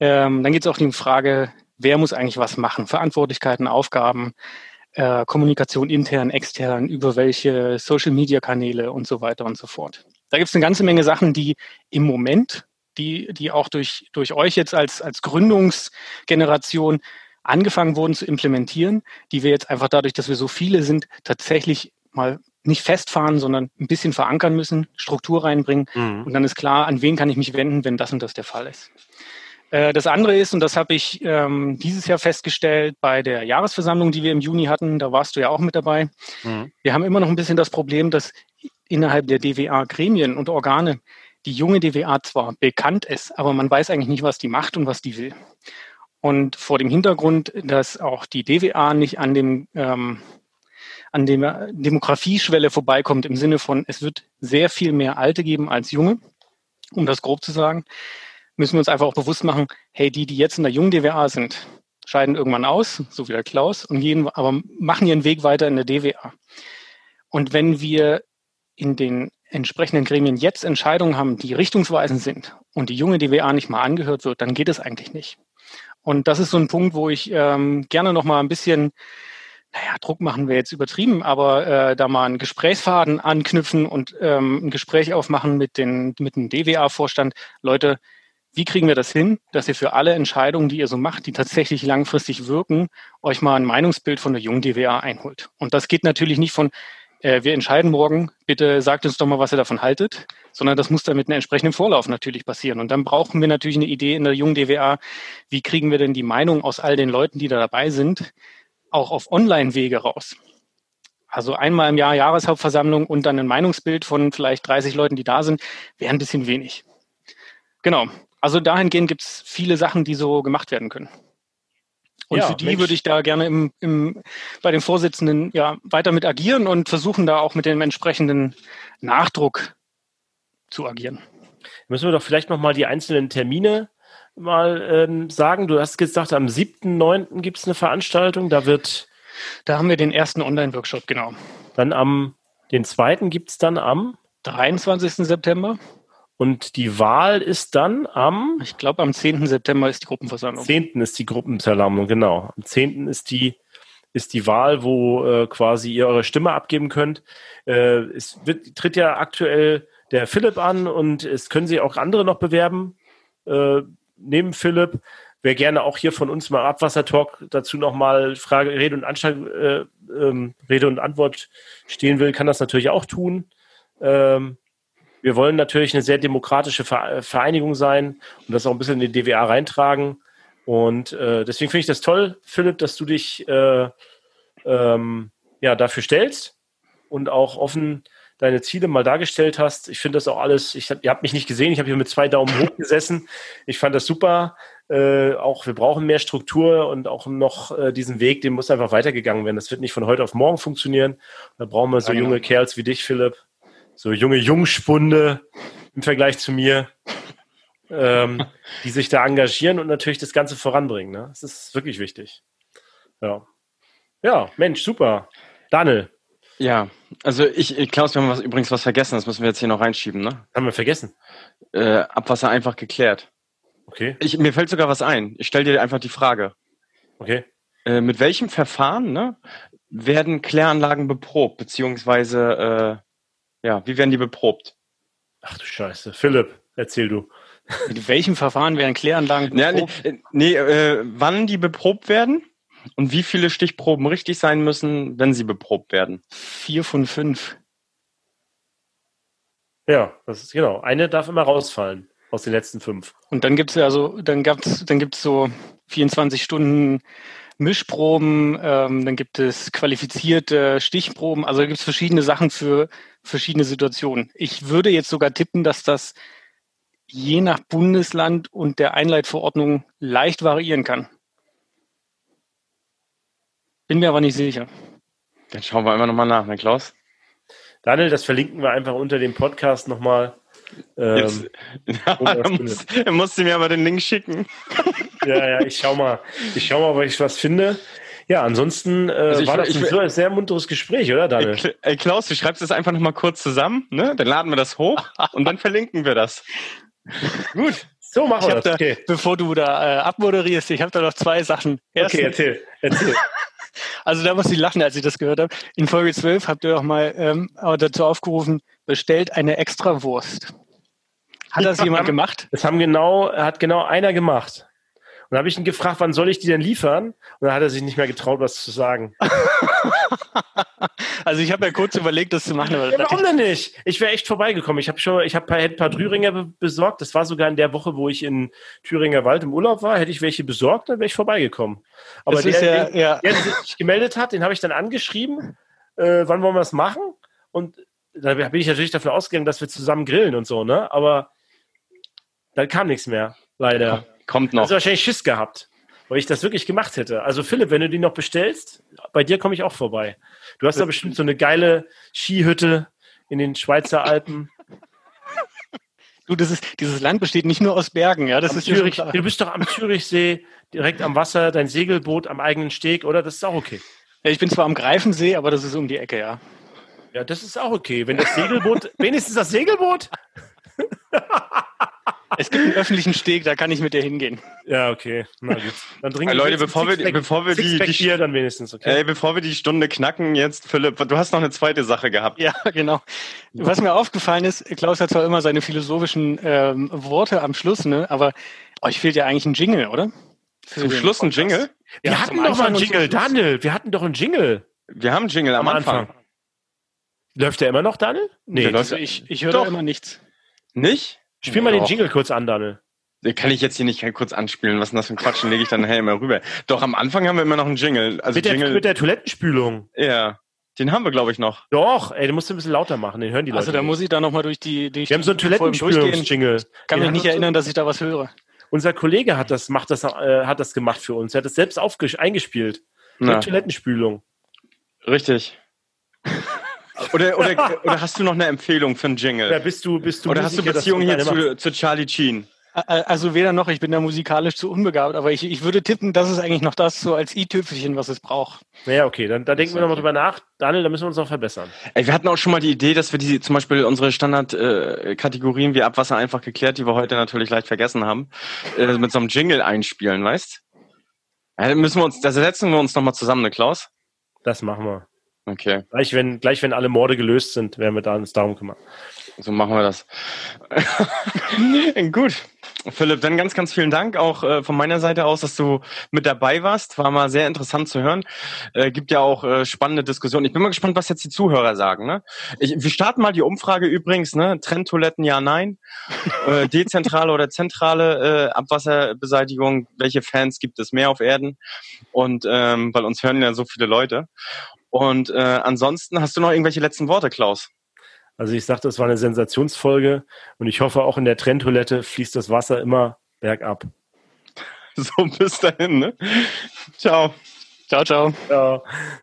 Ähm, dann geht es auch um die Frage, wer muss eigentlich was machen? Verantwortlichkeiten, Aufgaben, äh, Kommunikation intern, extern, über welche Social-Media-Kanäle und so weiter und so fort. Da gibt es eine ganze Menge Sachen, die im Moment die, die auch durch, durch euch jetzt als, als Gründungsgeneration angefangen wurden zu implementieren, die wir jetzt einfach dadurch, dass wir so viele sind, tatsächlich mal nicht festfahren, sondern ein bisschen verankern müssen, Struktur reinbringen. Mhm. Und dann ist klar, an wen kann ich mich wenden, wenn das und das der Fall ist. Äh, das andere ist, und das habe ich ähm, dieses Jahr festgestellt bei der Jahresversammlung, die wir im Juni hatten, da warst du ja auch mit dabei. Mhm. Wir haben immer noch ein bisschen das Problem, dass innerhalb der DWA Gremien und Organe die junge DWA zwar bekannt ist, aber man weiß eigentlich nicht, was die macht und was die will. Und vor dem Hintergrund, dass auch die DWA nicht an dem ähm, an der Demografieschwelle vorbeikommt, im Sinne von, es wird sehr viel mehr Alte geben als Junge, um das grob zu sagen, müssen wir uns einfach auch bewusst machen, hey, die, die jetzt in der jungen DWA sind, scheiden irgendwann aus, so wie der Klaus, und gehen, aber machen ihren Weg weiter in der DWA. Und wenn wir in den entsprechenden Gremien jetzt Entscheidungen haben, die richtungsweisend sind und die junge DWA nicht mal angehört wird, dann geht es eigentlich nicht. Und das ist so ein Punkt, wo ich ähm, gerne noch mal ein bisschen, naja, Druck machen wir jetzt übertrieben, aber äh, da mal einen Gesprächsfaden anknüpfen und ähm, ein Gespräch aufmachen mit, den, mit dem DWA-Vorstand. Leute, wie kriegen wir das hin, dass ihr für alle Entscheidungen, die ihr so macht, die tatsächlich langfristig wirken, euch mal ein Meinungsbild von der jungen DWA einholt? Und das geht natürlich nicht von, äh, wir entscheiden morgen, bitte sagt uns doch mal, was ihr davon haltet, sondern das muss dann mit einem entsprechenden Vorlauf natürlich passieren. Und dann brauchen wir natürlich eine Idee in der jungen DWA, wie kriegen wir denn die Meinung aus all den Leuten, die da dabei sind, auch auf Online-Wege raus. Also einmal im Jahr Jahreshauptversammlung und dann ein Meinungsbild von vielleicht 30 Leuten, die da sind, wäre ein bisschen wenig. Genau. Also dahingehend gibt es viele Sachen, die so gemacht werden können. Und ja, für die Mensch. würde ich da gerne im, im, bei den Vorsitzenden ja weiter mit agieren und versuchen da auch mit dem entsprechenden Nachdruck zu agieren. Müssen wir doch vielleicht nochmal die einzelnen Termine mal ähm, sagen. Du hast gesagt, am 7.9. gibt es eine Veranstaltung, da wird. Da haben wir den ersten Online-Workshop, genau. Dann am, den zweiten gibt es dann am 23. September. Und die Wahl ist dann am? Ich glaube, am 10. September ist die Gruppenversammlung. 10. ist die Gruppenversammlung, genau. Am 10. ist die, ist die Wahl, wo äh, quasi ihr eure Stimme abgeben könnt. Äh, es wird, tritt ja aktuell der Philipp an und es können sich auch andere noch bewerben. Äh, neben Philipp. Wer gerne auch hier von uns mal Abwassertalk dazu nochmal Frage, Rede und, Anstalt, äh, ähm, Rede und Antwort stehen will, kann das natürlich auch tun. Ähm, wir wollen natürlich eine sehr demokratische Vereinigung sein und das auch ein bisschen in die DWA reintragen. Und äh, deswegen finde ich das toll, Philipp, dass du dich äh, ähm, ja, dafür stellst und auch offen deine Ziele mal dargestellt hast. Ich finde das auch alles, ich hab, ihr habt mich nicht gesehen, ich habe hier mit zwei Daumen hoch gesessen. Ich fand das super. Äh, auch wir brauchen mehr Struktur und auch noch äh, diesen Weg, den muss einfach weitergegangen werden. Das wird nicht von heute auf morgen funktionieren. Da brauchen wir so genau. junge Kerls wie dich, Philipp, so junge Jungspunde im Vergleich zu mir, ähm, (laughs) die sich da engagieren und natürlich das Ganze voranbringen. Ne? Das ist wirklich wichtig. Ja. Ja, Mensch, super. Daniel. Ja, also ich, Klaus, wir haben was, übrigens was vergessen, das müssen wir jetzt hier noch reinschieben, ne? Haben wir vergessen? Äh, Abwasser einfach geklärt. Okay. Ich, mir fällt sogar was ein. Ich stelle dir einfach die Frage. Okay. Äh, mit welchem Verfahren, ne? werden Kläranlagen beprobt, beziehungsweise äh, ja, wie werden die beprobt? Ach du Scheiße. Philipp, erzähl du. Mit welchem Verfahren werden Kläranlagen beprobt? Ja, nee, nee äh, wann die beprobt werden und wie viele Stichproben richtig sein müssen, wenn sie beprobt werden? Vier von fünf. Ja, das ist genau. Eine darf immer rausfallen aus den letzten fünf. Und dann gibt es ja so, dann gab's, dann gibt's so 24 Stunden Mischproben, ähm, dann gibt es qualifizierte Stichproben, also gibt es verschiedene Sachen für verschiedene Situationen. Ich würde jetzt sogar tippen, dass das je nach Bundesland und der Einleitverordnung leicht variieren kann. Bin mir aber nicht sicher. Dann schauen wir einfach nochmal nach, ne Klaus? Daniel, das verlinken wir einfach unter dem Podcast nochmal. Ähm, (laughs) ja, muss, musst du mir aber den Link schicken. Ja, ja, ich schau mal. Ich schau mal, ob ich was finde. Ja, ansonsten äh, also war das ich, ein sehr munteres Gespräch, oder Daniel? Ey, Klaus, du schreibst das einfach nochmal kurz zusammen, ne? Dann laden wir das hoch und dann verlinken wir das. (laughs) Gut. So machen wir das. Da, okay. Bevor du da äh, abmoderierst, ich habe da noch zwei Sachen. Erstens, okay, erzähl. erzähl. (laughs) Also da muss ich lachen, als ich das gehört habe. In Folge 12 habt ihr auch mal ähm, dazu aufgerufen, bestellt eine extra Wurst. Hat das jemand (laughs) gemacht? Das haben genau, hat genau einer gemacht. Und dann habe ich ihn gefragt, wann soll ich die denn liefern? Und dann hat er sich nicht mehr getraut, was zu sagen. (laughs) also ich habe ja kurz überlegt, das zu machen. Aber ja, warum denn nicht? Ich wäre echt vorbeigekommen. Ich habe schon, ich habe ein paar Thüringer besorgt. Das war sogar in der Woche, wo ich in Thüringer Wald im Urlaub war. Hätte ich welche besorgt, dann wäre ich vorbeigekommen. Aber der, ja, den, ja. der, der sich gemeldet hat, den habe ich dann angeschrieben. Äh, wann wollen wir das machen? Und da bin ich natürlich davon ausgegangen, dass wir zusammen grillen und so, ne? Aber dann kam nichts mehr, leider. Kommt noch. Also wahrscheinlich Schiss gehabt, weil ich das wirklich gemacht hätte. Also Philipp, wenn du die noch bestellst, bei dir komme ich auch vorbei. Du hast da bestimmt so eine geile Skihütte in den Schweizer Alpen. Du, das ist, dieses Land besteht nicht nur aus Bergen, ja. Das am ist Zürich, Du bist doch am Zürichsee, direkt am Wasser, dein Segelboot am eigenen Steg, oder? Das ist auch okay. Ja, ich bin zwar am Greifensee, aber das ist um die Ecke, ja. Ja, das ist auch okay. Wenn das Segelboot, (laughs) wenigstens das Segelboot. (laughs) Es gibt einen öffentlichen Steg, da kann ich mit dir hingehen. Ja, okay. Na gut. Dann trinken wir Leute, bevor wir, bevor wir die, die Bier dann wenigstens, okay. Ey, bevor wir die Stunde knacken, jetzt, Philipp, du hast noch eine zweite Sache gehabt. Ja, genau. Was mir aufgefallen ist, Klaus hat zwar immer seine philosophischen ähm, Worte am Schluss, ne? aber euch fehlt ja eigentlich ein Jingle, oder? Für zum Schluss ein Jingle? Wir ja, hatten doch mal einen Jingle, Daniel. Wir hatten doch einen Jingle. Wir haben einen Jingle am, am Anfang. Anfang. Läuft der immer noch, Daniel? Nee, also ich, ich höre immer nichts. Nicht? Spiel mal den Jingle kurz an, Daniel. Den kann ich jetzt hier nicht kurz anspielen. Was ist denn das für ein Quatsch? Den lege ich dann nachher immer rüber. Doch, am Anfang haben wir immer noch einen Jingle. Also mit, der, Jingle, mit der Toilettenspülung. Ja. Den haben wir, glaube ich, noch. Doch, ey, den musst du ein bisschen lauter machen, den hören die Leute. Also da muss ich da nochmal durch die durch Wir haben so einen Toilettenspülungs-Jingle. Kann mich nicht erinnern, dass ich da was höre. Unser Kollege hat das, macht das, äh, hat das gemacht für uns. Er hat das selbst eingespielt. Mit Toilettenspülung. Richtig. Oder, oder, oder hast du noch eine Empfehlung für einen Jingle? Oder bist du, bist du Oder hast du Beziehung hier zu, zu Charlie Sheen? Also weder noch, ich bin da musikalisch zu unbegabt, aber ich, ich würde tippen, das ist eigentlich noch das so als i-Tüpfelchen, was es braucht. Naja, okay, dann da denken wir nochmal drüber nach. Daniel, da müssen wir uns noch verbessern. Ey, wir hatten auch schon mal die Idee, dass wir die, zum Beispiel unsere Standardkategorien äh, wie Abwasser einfach geklärt, die wir heute natürlich leicht vergessen haben, äh, mit so einem Jingle einspielen, weißt? Ja, müssen wir uns, da setzen wir uns nochmal zusammen, ne Klaus? Das machen wir. Okay. Gleich wenn, gleich wenn alle Morde gelöst sind, werden wir da uns darum kümmern. So machen wir das. (laughs) Gut. Philipp, dann ganz, ganz vielen Dank auch äh, von meiner Seite aus, dass du mit dabei warst. War mal sehr interessant zu hören. Äh, gibt ja auch äh, spannende Diskussionen. Ich bin mal gespannt, was jetzt die Zuhörer sagen. Ne? Ich, wir starten mal die Umfrage übrigens. Ne? Trenntoiletten, ja, nein. Äh, (laughs) dezentrale oder zentrale äh, Abwasserbeseitigung. Welche Fans gibt es mehr auf Erden? Und ähm, weil uns hören ja so viele Leute. Und äh, ansonsten hast du noch irgendwelche letzten Worte, Klaus? Also ich sagte, es war eine Sensationsfolge und ich hoffe, auch in der Trenntoilette fließt das Wasser immer bergab. (laughs) So, bis dahin, ne? Ciao. Ciao, ciao. Ciao.